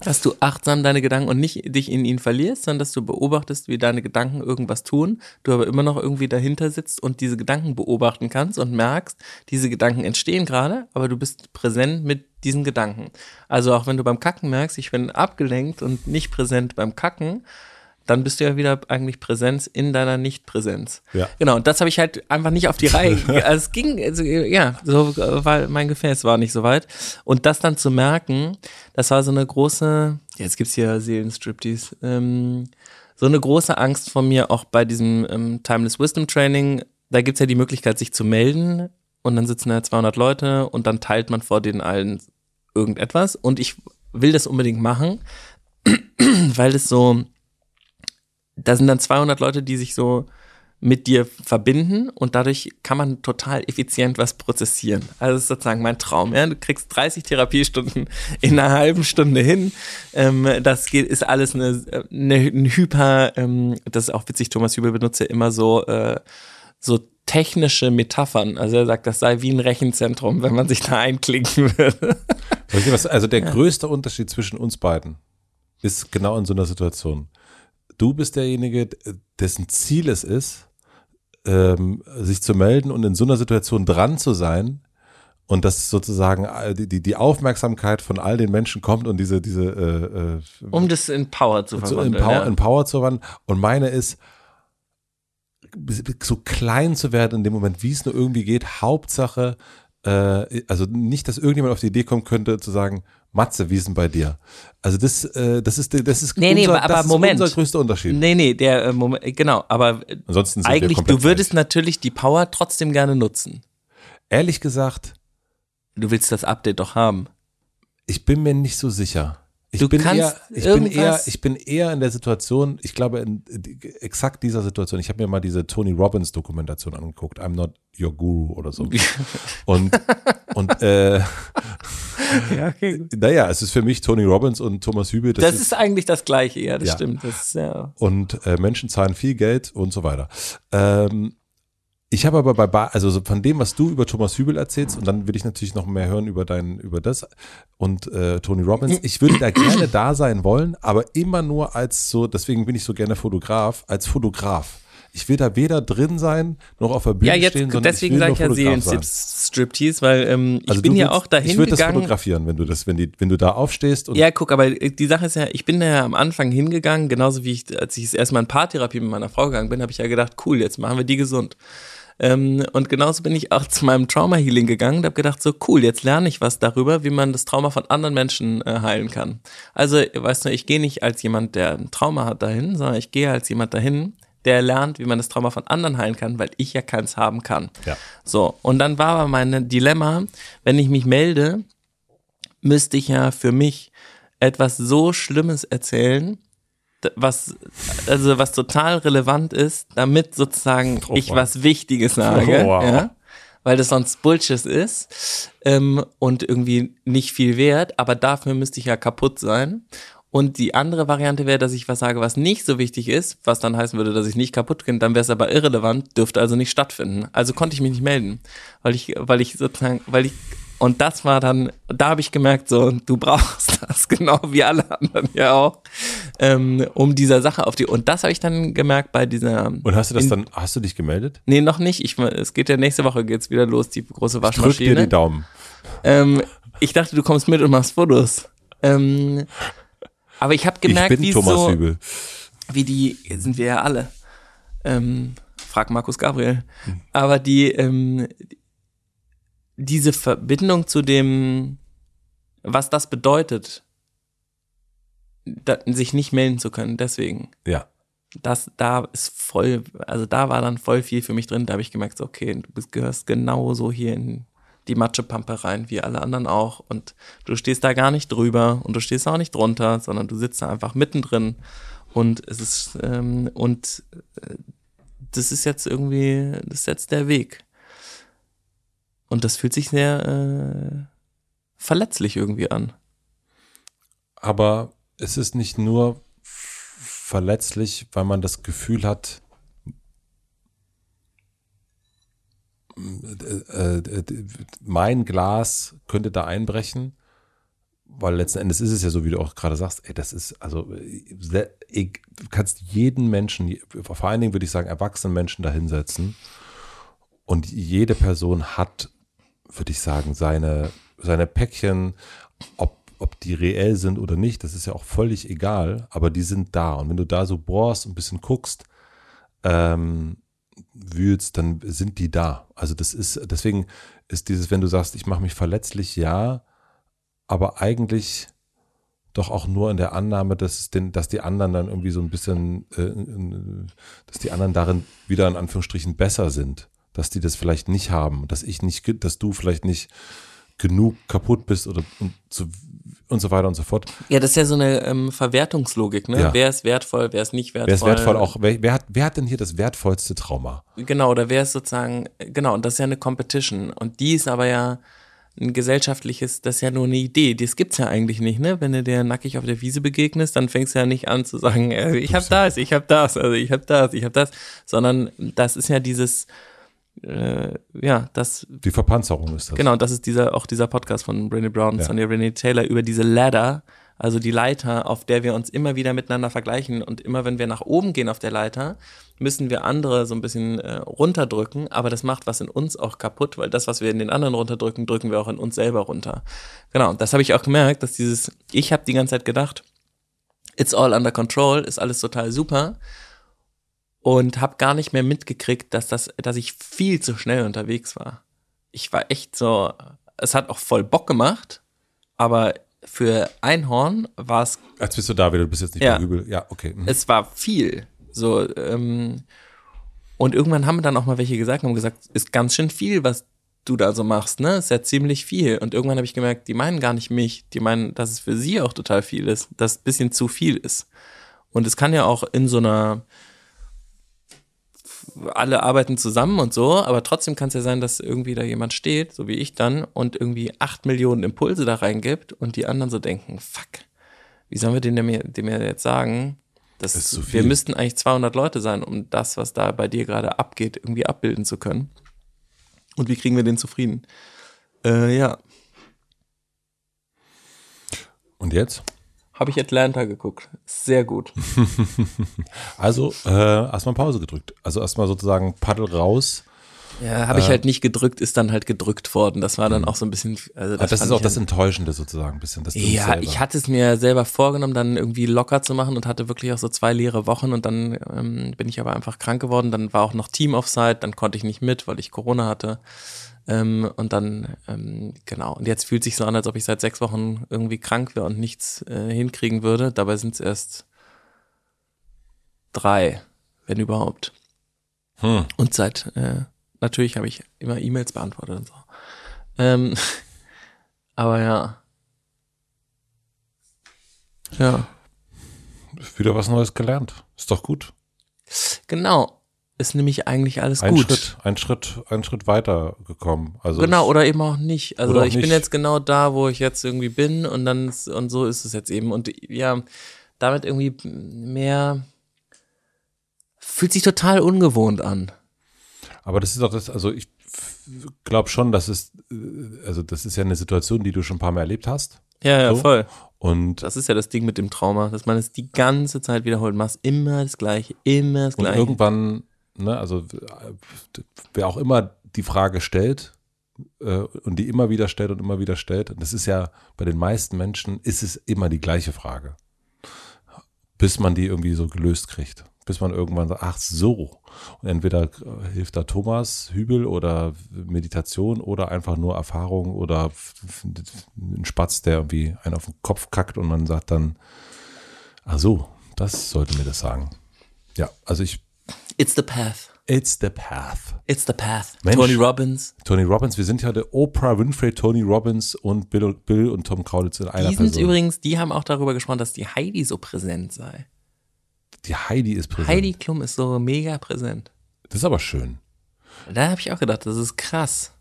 [SPEAKER 1] Dass du achtsam deine Gedanken und nicht dich in ihnen verlierst, sondern dass du beobachtest, wie deine Gedanken irgendwas tun, du aber immer noch irgendwie dahinter sitzt und diese Gedanken beobachten kannst und merkst, diese Gedanken entstehen gerade, aber du bist präsent mit diesen Gedanken. Also auch wenn du beim Kacken merkst, ich bin abgelenkt und nicht präsent beim Kacken, dann bist du ja wieder eigentlich Präsenz in deiner Nicht-Präsenz.
[SPEAKER 2] Ja.
[SPEAKER 1] Genau, und das habe ich halt einfach nicht auf die Reihe. also es ging, also, ja, so, weil mein Gefäß war nicht so weit. Und das dann zu merken, das war so eine große, jetzt gibt's hier Seelenstriptease, ähm, so eine große Angst von mir auch bei diesem ähm, Timeless Wisdom Training. Da gibt's ja die Möglichkeit, sich zu melden und dann sitzen da 200 Leute und dann teilt man vor denen allen irgendetwas. Und ich will das unbedingt machen, weil es so, da sind dann 200 Leute, die sich so mit dir verbinden und dadurch kann man total effizient was prozessieren. Also das ist sozusagen mein Traum. Ja? Du kriegst 30 Therapiestunden in einer halben Stunde hin. Ähm, das geht, ist alles eine, eine, ein Hyper, ähm, das ist auch witzig, Thomas Hübel benutzt ja immer so, äh, so technische Metaphern. Also er sagt, das sei wie ein Rechenzentrum, wenn man sich da einklinken würde.
[SPEAKER 2] Also der größte Unterschied zwischen uns beiden ist genau in so einer Situation. Du bist derjenige, dessen Ziel es ist, ähm, sich zu melden und in so einer Situation dran zu sein und dass sozusagen die, die Aufmerksamkeit von all den Menschen kommt und diese, diese äh, äh,
[SPEAKER 1] um das in Power zu verwandeln.
[SPEAKER 2] In Power, ja. in Power zu verwandeln. Und meine ist, so klein zu werden in dem Moment, wie es nur irgendwie geht. Hauptsache, äh, also nicht, dass irgendjemand auf die Idee kommen könnte, zu sagen, Matze, wie ist denn bei dir? Also das, äh, das ist, das ist,
[SPEAKER 1] nee, unser, nee, aber,
[SPEAKER 2] das
[SPEAKER 1] Moment.
[SPEAKER 2] unser größter Unterschied.
[SPEAKER 1] Nee, nee, der äh, Moment, genau, aber
[SPEAKER 2] Ansonsten
[SPEAKER 1] eigentlich, du würdest gleich. natürlich die Power trotzdem gerne nutzen.
[SPEAKER 2] Ehrlich gesagt.
[SPEAKER 1] Du willst das Update doch haben.
[SPEAKER 2] Ich bin mir nicht so sicher. Ich
[SPEAKER 1] du
[SPEAKER 2] bin
[SPEAKER 1] kannst
[SPEAKER 2] eher, ich bin eher, ich bin eher in der Situation, ich glaube in exakt dieser Situation. Ich habe mir mal diese Tony Robbins Dokumentation angeguckt. I'm not your guru oder so. und und äh, ja, okay, naja, es ist für mich Tony Robbins und Thomas Hübel.
[SPEAKER 1] Das, das ist, ist, eigentlich das Gleiche, ja, das ja. stimmt. Das ist, ja.
[SPEAKER 2] Und äh, Menschen zahlen viel Geld und so weiter. Ähm, ich habe aber bei, Bar, also von dem, was du über Thomas Hübel erzählst, und dann will ich natürlich noch mehr hören über dein, über das und äh, Tony Robbins. Ich würde da gerne da sein wollen, aber immer nur als so, deswegen bin ich so gerne Fotograf, als Fotograf. Ich will da weder drin sein, noch auf der Bühne ja, jetzt, stehen, sondern
[SPEAKER 1] deswegen sage ich ja Seelenstriptease, weil ähm, ich
[SPEAKER 2] also
[SPEAKER 1] bin ja auch dahin
[SPEAKER 2] Ich würde das fotografieren, wenn du das, wenn die, wenn du da aufstehst.
[SPEAKER 1] Und ja, guck, aber die Sache ist ja, ich bin ja am Anfang hingegangen, genauso wie ich, als ich das erste Mal in Paartherapie mit meiner Frau gegangen bin, habe ich ja gedacht, cool, jetzt machen wir die gesund. Ähm, und genauso bin ich auch zu meinem Trauma Healing gegangen und habe gedacht, so cool, jetzt lerne ich was darüber, wie man das Trauma von anderen Menschen äh, heilen kann. Also, weißt du, ich gehe nicht als jemand, der ein Trauma hat dahin, sondern ich gehe als jemand dahin, der lernt, wie man das Trauma von anderen heilen kann, weil ich ja keins haben kann.
[SPEAKER 2] Ja.
[SPEAKER 1] So, und dann war aber mein Dilemma, wenn ich mich melde, müsste ich ja für mich etwas so Schlimmes erzählen, was, also was total relevant ist, damit sozusagen oh, ich was Wichtiges sage, oh, wow. ja, weil das sonst Bullshit ist ähm, und irgendwie nicht viel wert, aber dafür müsste ich ja kaputt sein. Und die andere Variante wäre, dass ich was sage, was nicht so wichtig ist, was dann heißen würde, dass ich nicht kaputt bin, dann wäre es aber irrelevant, dürfte also nicht stattfinden. Also konnte ich mich nicht melden, weil ich, weil ich sozusagen, weil ich und das war dann, da habe ich gemerkt, so, du brauchst das, genau wie alle anderen ja auch, ähm, um dieser Sache auf die. Und das habe ich dann gemerkt bei dieser.
[SPEAKER 2] Und hast du das in, dann, hast du dich gemeldet?
[SPEAKER 1] Nee, noch nicht. Ich, es geht ja nächste Woche geht's wieder los, die große Waschmaschine. Ich
[SPEAKER 2] drück dir die Daumen.
[SPEAKER 1] Ähm, ich dachte, du kommst mit und machst Fotos. Ähm, aber ich habe gemerkt,
[SPEAKER 2] ich bin
[SPEAKER 1] wie
[SPEAKER 2] Thomas
[SPEAKER 1] so,
[SPEAKER 2] Hübel.
[SPEAKER 1] wie die, sind wir ja alle. Ähm, frag Markus Gabriel. Hm. Aber die, ähm, diese Verbindung zu dem, was das bedeutet, da, sich nicht melden zu können, deswegen.
[SPEAKER 2] Ja.
[SPEAKER 1] Das, da ist voll, also da war dann voll viel für mich drin. Da habe ich gemerkt, so, okay, du bist, gehörst genauso hier in die Matschepampe rein, wie alle anderen auch. Und du stehst da gar nicht drüber und du stehst auch nicht drunter, sondern du sitzt da einfach mittendrin. Und es ist, ähm, und äh, das ist jetzt irgendwie, das ist jetzt der Weg. Und das fühlt sich sehr äh, verletzlich irgendwie an.
[SPEAKER 2] Aber es ist nicht nur verletzlich, weil man das Gefühl hat, äh, äh, mein Glas könnte da einbrechen, weil letzten Endes ist es ja so, wie du auch gerade sagst, ey, das ist, also, du kannst jeden Menschen, vor allen Dingen würde ich sagen, erwachsenen Menschen da hinsetzen und jede Person hat würde ich sagen, seine, seine Päckchen, ob, ob die reell sind oder nicht, das ist ja auch völlig egal, aber die sind da. Und wenn du da so bohrst und ein bisschen guckst, ähm, wühlst, dann sind die da. Also das ist, deswegen ist dieses, wenn du sagst, ich mache mich verletzlich, ja, aber eigentlich doch auch nur in der Annahme, dass, den, dass die anderen dann irgendwie so ein bisschen, äh, dass die anderen darin wieder in Anführungsstrichen besser sind dass die das vielleicht nicht haben, dass ich nicht, dass du vielleicht nicht genug kaputt bist oder zu und so weiter und so fort.
[SPEAKER 1] Ja, das ist ja so eine ähm, Verwertungslogik, ne?
[SPEAKER 2] Ja.
[SPEAKER 1] Wer ist wertvoll, wer ist nicht wertvoll.
[SPEAKER 2] Wer ist wertvoll auch, wer, wer, hat, wer hat denn hier das wertvollste Trauma?
[SPEAKER 1] Genau, oder wer ist sozusagen, genau, und das ist ja eine Competition. Und die ist aber ja ein gesellschaftliches, das ist ja nur eine Idee. Das gibt's ja eigentlich nicht, ne? Wenn du dir nackig auf der Wiese begegnest, dann fängst du ja nicht an zu sagen, äh, ich hab das, ich hab das, also ich hab das, ich hab das, sondern das ist ja dieses, äh, ja, das
[SPEAKER 2] Die Verpanzerung ist das.
[SPEAKER 1] Genau, das ist dieser, auch dieser Podcast von Brené Brown und
[SPEAKER 2] Ja.
[SPEAKER 1] Sonja Renee Taylor über diese Ladder, also die Leiter, auf der wir uns immer wieder miteinander vergleichen und immer wenn wir nach oben gehen auf der Leiter, müssen wir andere so ein bisschen äh, runterdrücken, aber das macht was in uns auch kaputt, weil das, was wir in den anderen runterdrücken, drücken wir auch in uns selber runter. Genau, das habe ich auch gemerkt, dass dieses, ich habe die ganze Zeit gedacht, it's all under control, ist alles total super und habe gar nicht mehr mitgekriegt, dass das, dass ich viel zu schnell unterwegs war. Ich war echt so, es hat auch voll Bock gemacht, aber für Einhorn war es,
[SPEAKER 2] Als bist du da wieder, du bist jetzt nicht
[SPEAKER 1] Ja.
[SPEAKER 2] mehr übel. Ja, okay. Mhm.
[SPEAKER 1] es war viel. So, ähm, und irgendwann haben dann auch mal welche gesagt und haben gesagt, ist ganz schön viel, was du da so machst, ne? Ist ja ziemlich viel. Und irgendwann habe ich gemerkt, die meinen gar nicht mich, die meinen, dass es für sie auch total viel ist, dass es ein bisschen zu viel ist. Und es kann ja auch in so einer alle arbeiten zusammen und so, aber trotzdem kann es ja sein, dass irgendwie da jemand steht, so wie ich dann, und irgendwie acht Millionen Impulse da reingibt und die anderen so denken, fuck, wie sollen wir dem, dem, jetzt sagen, das
[SPEAKER 2] ist zu
[SPEAKER 1] wir
[SPEAKER 2] viel.
[SPEAKER 1] müssten eigentlich 200 Leute sein, um das, was da bei dir gerade abgeht, irgendwie abbilden zu können. Und wie kriegen wir den zufrieden? Äh, ja,
[SPEAKER 2] Und jetzt?
[SPEAKER 1] Habe ich Atlanta geguckt. Sehr gut.
[SPEAKER 2] Also äh, erstmal Pause gedrückt. Also erstmal sozusagen Paddel raus.
[SPEAKER 1] Ja, habe ich
[SPEAKER 2] Äh,
[SPEAKER 1] halt nicht gedrückt, ist dann halt gedrückt worden. Das war dann auch so ein bisschen, also
[SPEAKER 2] Mhm. Das, das
[SPEAKER 1] fand
[SPEAKER 2] ist auch das
[SPEAKER 1] halt-
[SPEAKER 2] Enttäuschende sozusagen ein bisschen. Dass
[SPEAKER 1] Ja,
[SPEAKER 2] selber-
[SPEAKER 1] ich hatte es mir selber vorgenommen, dann irgendwie locker zu machen und hatte wirklich auch so zwei leere Wochen und dann ähm, bin ich aber einfach krank geworden. Dann war auch noch Team Offside, dann konnte ich nicht mit, weil ich Corona hatte. Ähm, und dann, ähm, genau. Und jetzt fühlt sich so an, als ob ich seit sechs Wochen irgendwie krank wäre und nichts äh, hinkriegen würde. Dabei sind es erst drei, wenn überhaupt.
[SPEAKER 2] Hm.
[SPEAKER 1] Und seit, äh, natürlich habe ich immer E-Mails beantwortet und so. Ähm, aber ja. Ja,
[SPEAKER 2] Wieder was Neues gelernt. Ist doch gut.
[SPEAKER 1] genau. Ist nämlich eigentlich alles
[SPEAKER 2] Ein
[SPEAKER 1] gut.
[SPEAKER 2] Schritt, ein Schritt, ein Schritt weiter gekommen. Also
[SPEAKER 1] Genau, oder eben auch nicht. Also
[SPEAKER 2] auch
[SPEAKER 1] ich bin
[SPEAKER 2] nicht.
[SPEAKER 1] jetzt genau da, wo ich jetzt irgendwie bin und dann ist, und so ist es jetzt eben. Und ja, damit irgendwie mehr fühlt sich total ungewohnt an.
[SPEAKER 2] Aber das ist auch das, also ich glaube schon, dass es, also das ist ja eine Situation, die du schon ein paar Mal erlebt hast.
[SPEAKER 1] Ja, ja,
[SPEAKER 2] So.
[SPEAKER 1] voll.
[SPEAKER 2] Und,
[SPEAKER 1] Das ist ja das Ding mit dem Trauma, dass man es die ganze Zeit wiederholt. Machst immer das Gleiche, immer das
[SPEAKER 2] und
[SPEAKER 1] Gleiche.
[SPEAKER 2] irgendwann, ne, also wer auch immer die Frage stellt äh, und die immer wieder stellt und immer wieder stellt, und das ist ja bei den meisten Menschen, ist es immer die gleiche Frage. Bis man die irgendwie so gelöst kriegt. Bis man irgendwann sagt, ach so. Und entweder hilft da Thomas Hübel oder Meditation oder einfach nur Erfahrung oder ein Spatz, der irgendwie einen auf den Kopf kackt und man sagt dann, ach so, das sollte mir das sagen. Ja, also ich,
[SPEAKER 1] It's the path.
[SPEAKER 2] it's the path.
[SPEAKER 1] It's the path.
[SPEAKER 2] Mensch.
[SPEAKER 1] Tony Robbins.
[SPEAKER 2] Tony Robbins, wir sind ja der Oprah Winfrey, Tony Robbins und Bill und, Bill und Tom Kaulitz in einer
[SPEAKER 1] Die sind
[SPEAKER 2] Person.
[SPEAKER 1] übrigens, die haben auch darüber gesprochen, dass die Heidi so präsent sei.
[SPEAKER 2] die Heidi ist präsent.
[SPEAKER 1] Heidi Klum ist so mega präsent.
[SPEAKER 2] Das ist aber schön.
[SPEAKER 1] Da habe ich auch gedacht, das ist krass.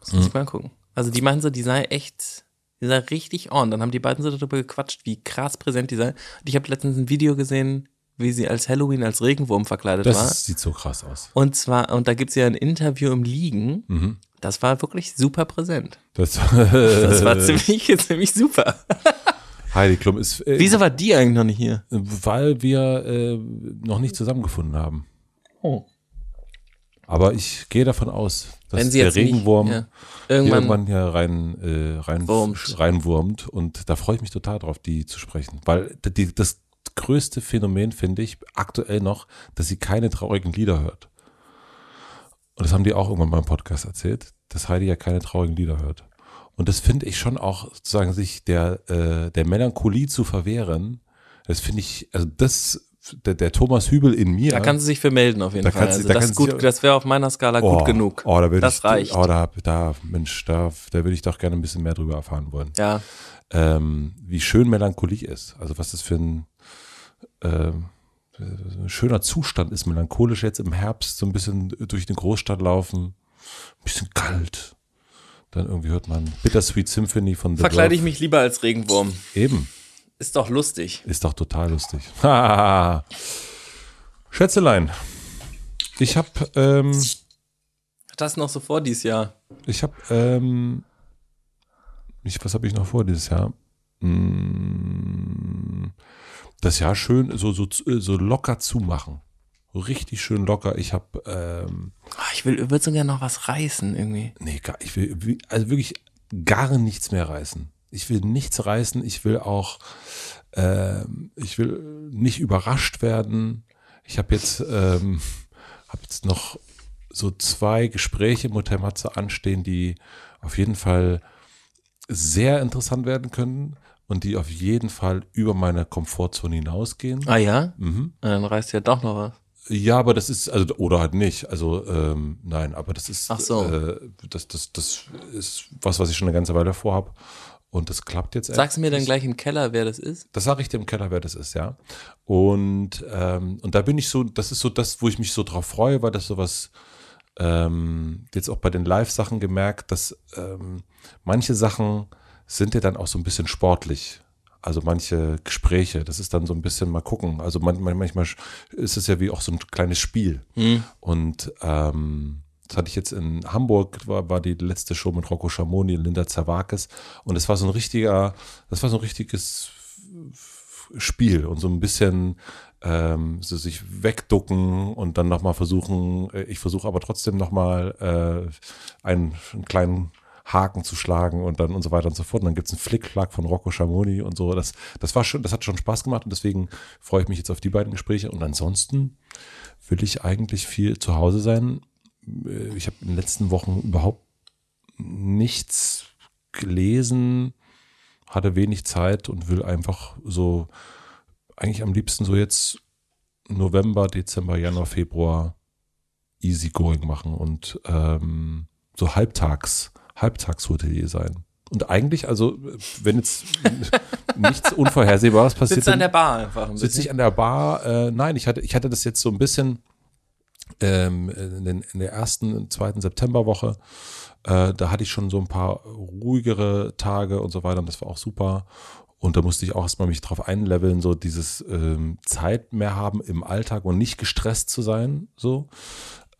[SPEAKER 1] Muss man sich mal gucken. Also die meinen so, die sei echt, die sei richtig on. Dann haben die beiden so darüber gequatscht, wie krass präsent die sei. Und ich habe letztens ein Video gesehen, wie sie als Halloween als Regenwurm verkleidet
[SPEAKER 2] Das
[SPEAKER 1] war.
[SPEAKER 2] ist, sieht so krass aus.
[SPEAKER 1] Und zwar, und da gibt's ja ein Interview im Liegen.
[SPEAKER 2] Mhm.
[SPEAKER 1] Das war wirklich super präsent.
[SPEAKER 2] Das,
[SPEAKER 1] Das war ziemlich, ziemlich super.
[SPEAKER 2] Heidi Klum ist, äh,
[SPEAKER 1] Wieso war die eigentlich noch nicht hier?
[SPEAKER 2] weil wir äh, noch nicht zusammengefunden haben.
[SPEAKER 1] Oh.
[SPEAKER 2] Aber ich gehe davon aus, dass der
[SPEAKER 1] jetzt nicht-
[SPEAKER 2] Regenwurm
[SPEAKER 1] ja. Irgendwann,
[SPEAKER 2] irgendwann hier rein, äh, rein
[SPEAKER 1] Wurmt.
[SPEAKER 2] reinwurmt und da freue ich mich total drauf, die zu sprechen. Weil die, das größte Phänomen finde ich aktuell noch, dass sie keine traurigen Lieder hört. Und das haben die auch irgendwann beim Podcast erzählt, dass Heidi ja keine traurigen Lieder hört. Und das finde ich schon auch sozusagen sich der, äh, der Melancholie zu verwehren, das finde ich, also das der, der Thomas Hübel in mir.
[SPEAKER 1] Da kann sie sich für melden auf jeden Fall.
[SPEAKER 2] du-
[SPEAKER 1] Also
[SPEAKER 2] da
[SPEAKER 1] das, gut, das wäre auf meiner Skala gut genug.
[SPEAKER 2] Oh, da
[SPEAKER 1] das
[SPEAKER 2] ich,
[SPEAKER 1] reicht.
[SPEAKER 2] Oh, da, da, Mensch, da, da würde ich doch gerne ein bisschen mehr drüber erfahren wollen.
[SPEAKER 1] Ja,
[SPEAKER 2] Ähm, wie schön Melancholie ist. Also was das für ein äh, schöner Zustand ist, melancholisch jetzt im Herbst so ein bisschen durch eine Großstadt laufen, ein bisschen kalt. Dann irgendwie hört man Bittersweet Symphony von The
[SPEAKER 1] verkleide ich
[SPEAKER 2] Verve.
[SPEAKER 1] mich lieber als Regenwurm.
[SPEAKER 2] Eben.
[SPEAKER 1] Ist doch lustig.
[SPEAKER 2] Ist doch total lustig. Schätzelein, ich habe ähm,
[SPEAKER 1] Das noch so vor dieses Jahr.
[SPEAKER 2] Ich habe, ähm, ich, was habe ich noch vor dieses Jahr? Mm, Das Jahr schön so, so, so locker zumachen. Richtig schön locker. Ich habe, ähm,
[SPEAKER 1] Ah, Ich will, würde so gerne noch was reißen irgendwie.
[SPEAKER 2] nee, gar, ich will, also wirklich gar nichts mehr reißen. Ich will nichts reißen. Ich will auch, ähm, ich will nicht überrascht werden. Ich habe jetzt, ähm, habe jetzt noch so zwei Gespräche mit Herrn Matze anstehen, die auf jeden Fall sehr interessant werden können und die auf jeden Fall über meine Komfortzone hinausgehen.
[SPEAKER 1] Ah ja?
[SPEAKER 2] Mhm.
[SPEAKER 1] Dann reißt ja doch noch was.
[SPEAKER 2] Ja, aber das ist, also, oder halt nicht. Also, ähm, nein, aber das ist,
[SPEAKER 1] Ach so.
[SPEAKER 2] äh, das, das, das ist was, was ich schon eine ganze Weile vorhab. Und das klappt jetzt
[SPEAKER 1] Sagst du mir dann gleich im Keller, wer das ist?
[SPEAKER 2] Das sage ich dir im Keller, wer das ist, ja. Und, ähm, und da bin ich so, das ist so das, wo ich mich so drauf freue, weil das sowas, ähm, jetzt auch bei den Live-Sachen gemerkt, dass ähm, manche Sachen sind ja dann auch so ein bisschen sportlich. Also manche Gespräche, das ist dann so ein bisschen mal gucken. Also man, man, manchmal ist es ja wie auch so ein kleines Spiel. Und ähm, das hatte ich jetzt in Hamburg, war, war die letzte Show mit Rocco Schamoni und Linda Zerwakis. Und es war so ein richtiger, das war so ein richtiges Spiel und so ein bisschen ähm, so sich wegducken und dann nochmal versuchen, äh, ich versuche aber trotzdem nochmal äh, einen, einen kleinen Haken zu schlagen und dann und so weiter und so fort. Und dann gibt's einen Flickflack von Rocco Schamoni und so. Das, das war schon, das hat schon Spaß gemacht und deswegen freue ich mich jetzt auf die beiden Gespräche. Und ansonsten will ich eigentlich viel zu Hause sein. Äh, Ich habe in den letzten Wochen überhaupt nichts gelesen, hatte wenig Zeit und will einfach so, eigentlich am liebsten so jetzt November, Dezember, Januar, Februar easy going machen und ähm, so halbtags, Halbtagshotelier sein. Und eigentlich, also, wenn jetzt nichts Unvorhersehbares passiert,
[SPEAKER 1] Sitzt an der Bar einfach ein
[SPEAKER 2] sitze ich an der Bar. Äh, nein, ich hatte, ich hatte das jetzt so ein bisschen ähm, in, den, in der ersten, zweiten Septemberwoche. Äh, da hatte ich schon so ein paar ruhigere Tage und so weiter und das war auch super. Und da musste ich auch erstmal mich drauf einleveln, so dieses ähm, Zeit mehr haben im Alltag und nicht gestresst zu sein, so.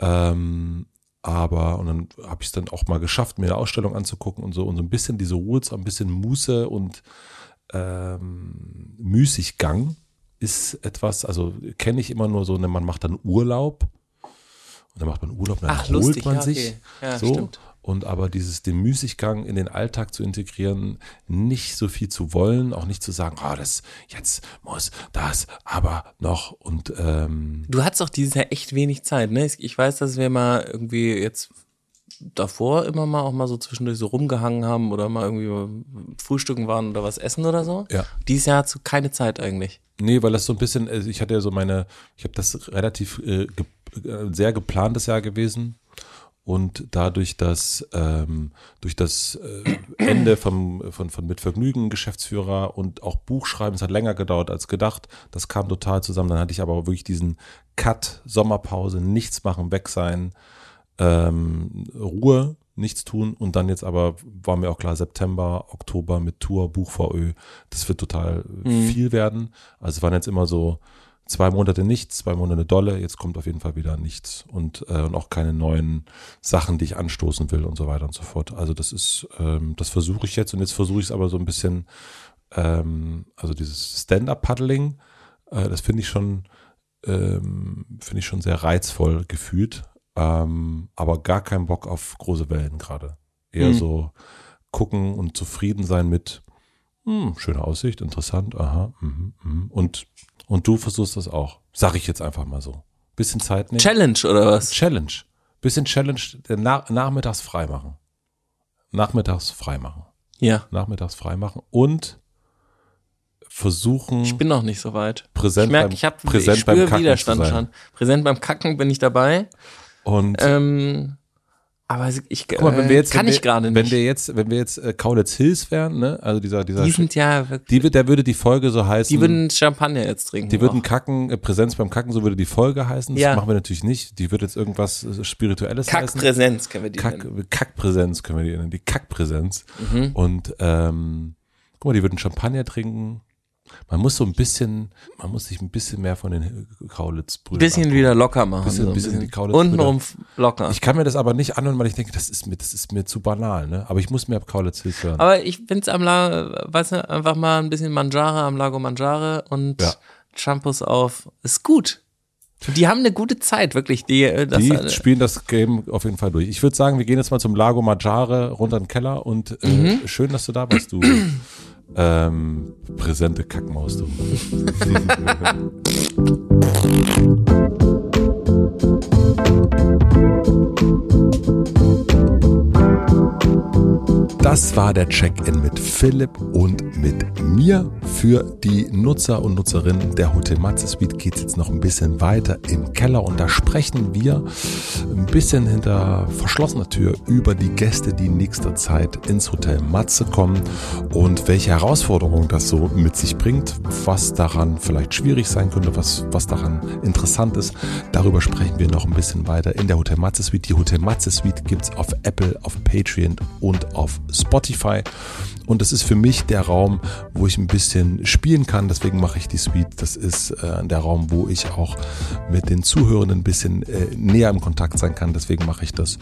[SPEAKER 2] Ähm, aber, und dann habe ich es dann auch mal geschafft, mir eine Ausstellung anzugucken und so und so ein bisschen diese Ruhe, so ein bisschen Muße und ähm, Müßiggang ist etwas, also kenne ich immer nur so, ne, man macht dann Urlaub und dann macht man Urlaub, dann
[SPEAKER 1] Ach,
[SPEAKER 2] erholt
[SPEAKER 1] lustig,
[SPEAKER 2] man
[SPEAKER 1] ja,
[SPEAKER 2] sich.
[SPEAKER 1] okay. Ja,
[SPEAKER 2] so.
[SPEAKER 1] stimmt.
[SPEAKER 2] Und aber dieses, den Müßiggang in den Alltag zu integrieren, nicht so viel zu wollen, auch nicht zu sagen, ah, das, jetzt muss das aber noch und ähm,
[SPEAKER 1] Du hattest auch dieses Jahr echt wenig Zeit, ne? Ich weiß, dass wir mal irgendwie jetzt davor immer mal auch mal so zwischendurch so rumgehangen haben oder mal irgendwie frühstücken waren oder was essen oder so.
[SPEAKER 2] Ja.
[SPEAKER 1] Dieses Jahr hast du keine Zeit eigentlich.
[SPEAKER 2] Nee, weil das so ein bisschen, also ich hatte ja so meine, ich habe das relativ äh, ge, äh, sehr geplantes Jahr gewesen und dadurch, dass ähm, durch das äh, Ende vom, von, von Mit Vergnügen Geschäftsführer und auch Buchschreiben, es hat länger gedauert als gedacht, das kam total zusammen. Dann hatte ich aber wirklich diesen Cut, Sommerpause, nichts machen, weg sein, ähm, Ruhe, nichts tun und dann jetzt aber war mir auch klar, September, Oktober mit Tour, BuchVÖ, das wird total viel werden. Also es waren jetzt immer so zwei Monate nichts, zwei Monate dolle, jetzt kommt auf jeden Fall wieder nichts und, äh, und auch keine neuen Sachen, die ich anstoßen will und so weiter und so fort. Also das ist, ähm, das versuche ich jetzt und jetzt versuche ich es aber so ein bisschen, ähm, also dieses Stand-up-Paddling, äh, das finde ich schon, ähm, finde ich schon sehr reizvoll gefühlt, ähm, aber gar keinen Bock auf große Wellen gerade. Eher
[SPEAKER 1] Mhm.
[SPEAKER 2] so gucken und zufrieden sein mit, hm, schöne Aussicht, interessant, aha, mhm, mhm. und und du versuchst das auch. Sag ich jetzt einfach mal so. Bisschen Zeit nehmen.
[SPEAKER 1] Challenge oder was?
[SPEAKER 2] Challenge. Bisschen Challenge, der Na nachmittags freimachen. Nachmittags freimachen.
[SPEAKER 1] Ja.
[SPEAKER 2] Nachmittags freimachen und versuchen.
[SPEAKER 1] Ich bin noch nicht so weit.
[SPEAKER 2] Präsent
[SPEAKER 1] ich merke,
[SPEAKER 2] beim-
[SPEAKER 1] ich, hab,
[SPEAKER 2] präsent
[SPEAKER 1] ich
[SPEAKER 2] beim
[SPEAKER 1] spüre
[SPEAKER 2] Kacken
[SPEAKER 1] Widerstand schon. Präsent beim Kacken bin ich dabei.
[SPEAKER 2] Und
[SPEAKER 1] Ähm, aber ich
[SPEAKER 2] guck mal, wenn wir jetzt,
[SPEAKER 1] kann
[SPEAKER 2] wenn
[SPEAKER 1] ich gerade
[SPEAKER 2] Wenn
[SPEAKER 1] nicht.
[SPEAKER 2] wir jetzt, wenn wir jetzt äh, Kaulitz Hills wären, ne, also dieser, dieser,
[SPEAKER 1] die sind ja wirklich,
[SPEAKER 2] die, wird- der würde die Folge so heißen.
[SPEAKER 1] die würden Champagner jetzt trinken.
[SPEAKER 2] Die würden
[SPEAKER 1] auch.
[SPEAKER 2] kacken, äh, Präsenz beim Kacken, so würde die Folge heißen. Das
[SPEAKER 1] Ja.
[SPEAKER 2] machen wir natürlich nicht. Die würde jetzt irgendwas äh, Spirituelles heißen.
[SPEAKER 1] Kackpräsenz können wir die
[SPEAKER 2] Kack,
[SPEAKER 1] nennen.
[SPEAKER 2] Kackpräsenz können wir die nennen. Die Kackpräsenz.
[SPEAKER 1] Mhm.
[SPEAKER 2] Und ähm, guck mal, die würden Champagner trinken. Man muss so ein bisschen, man muss sich ein bisschen mehr von den Kaulitz-Brüdern
[SPEAKER 1] Bisschen wieder locker machen.
[SPEAKER 2] Bisschen-
[SPEAKER 1] so ein
[SPEAKER 2] bisschen
[SPEAKER 1] bisschen.
[SPEAKER 2] die.
[SPEAKER 1] Untenrum locker.
[SPEAKER 2] Ich kann mir das aber nicht anhören, weil ich denke, das ist mir, das ist mir zu banal, ne? Aber ich muss mir ab Kaulitz Hills hören.
[SPEAKER 1] Aber ich find's am La, weißt du, einfach mal ein bisschen Mangiare am Lago Mangiare und
[SPEAKER 2] Ja.
[SPEAKER 1] Shampoos auf. Ist gut. Die haben eine gute Zeit, wirklich. Die, äh,
[SPEAKER 2] die
[SPEAKER 1] äh,
[SPEAKER 2] spielen das Game auf jeden Fall durch. Ich würde sagen, wir gehen jetzt mal zum Lago Maggiare runter in den Keller und äh,
[SPEAKER 1] Mhm.
[SPEAKER 2] schön, dass du da warst, du ähm, präsente Kackmaus, du. Das war der Check-in mit Philipp und mit mir. Für die Nutzer und Nutzerinnen der Hotel Matze Suite geht es jetzt noch ein bisschen weiter im Keller und da sprechen wir ein bisschen hinter verschlossener Tür über die Gäste, die in nächster Zeit ins Hotel Matze kommen und welche Herausforderungen das so mit sich bringt, was daran vielleicht schwierig sein könnte, was, was daran interessant ist. Darüber sprechen wir noch ein bisschen weiter in der Hotel Matze Suite. Die Hotel Matze Suite gibt's auf Apple, auf Patreon und auf Spotify. Und das ist für mich der Raum, wo ich ein bisschen spielen kann. Deswegen mache ich die Suite. Das ist äh, der Raum, wo ich auch mit den Zuhörenden ein bisschen äh, näher im Kontakt sein kann. Deswegen mache ich das.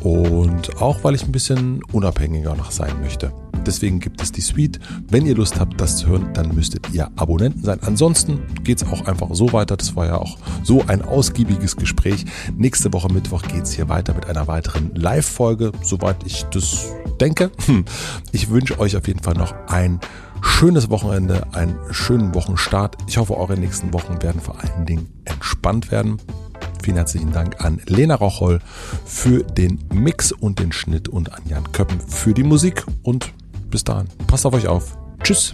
[SPEAKER 2] Und auch, weil ich ein bisschen unabhängiger noch sein möchte. Deswegen gibt es die Suite. Wenn ihr Lust habt, das zu hören, dann müsstet ihr Abonnenten sein. Ansonsten geht's auch einfach so weiter. Das war ja auch so ein ausgiebiges Gespräch. Nächste Woche Mittwoch geht's hier weiter mit einer weiteren Live-Folge, soweit ich das denke. Ich wünsche euch auf jeden Fall noch ein schönes Wochenende, einen schönen Wochenstart. Ich hoffe, eure nächsten Wochen werden vor allen Dingen entspannt werden. Vielen herzlichen Dank an Lena Rocholl für den Mix und den Schnitt und an Jan Köppen für die Musik. Und bis dahin. Passt auf euch auf. Tschüss.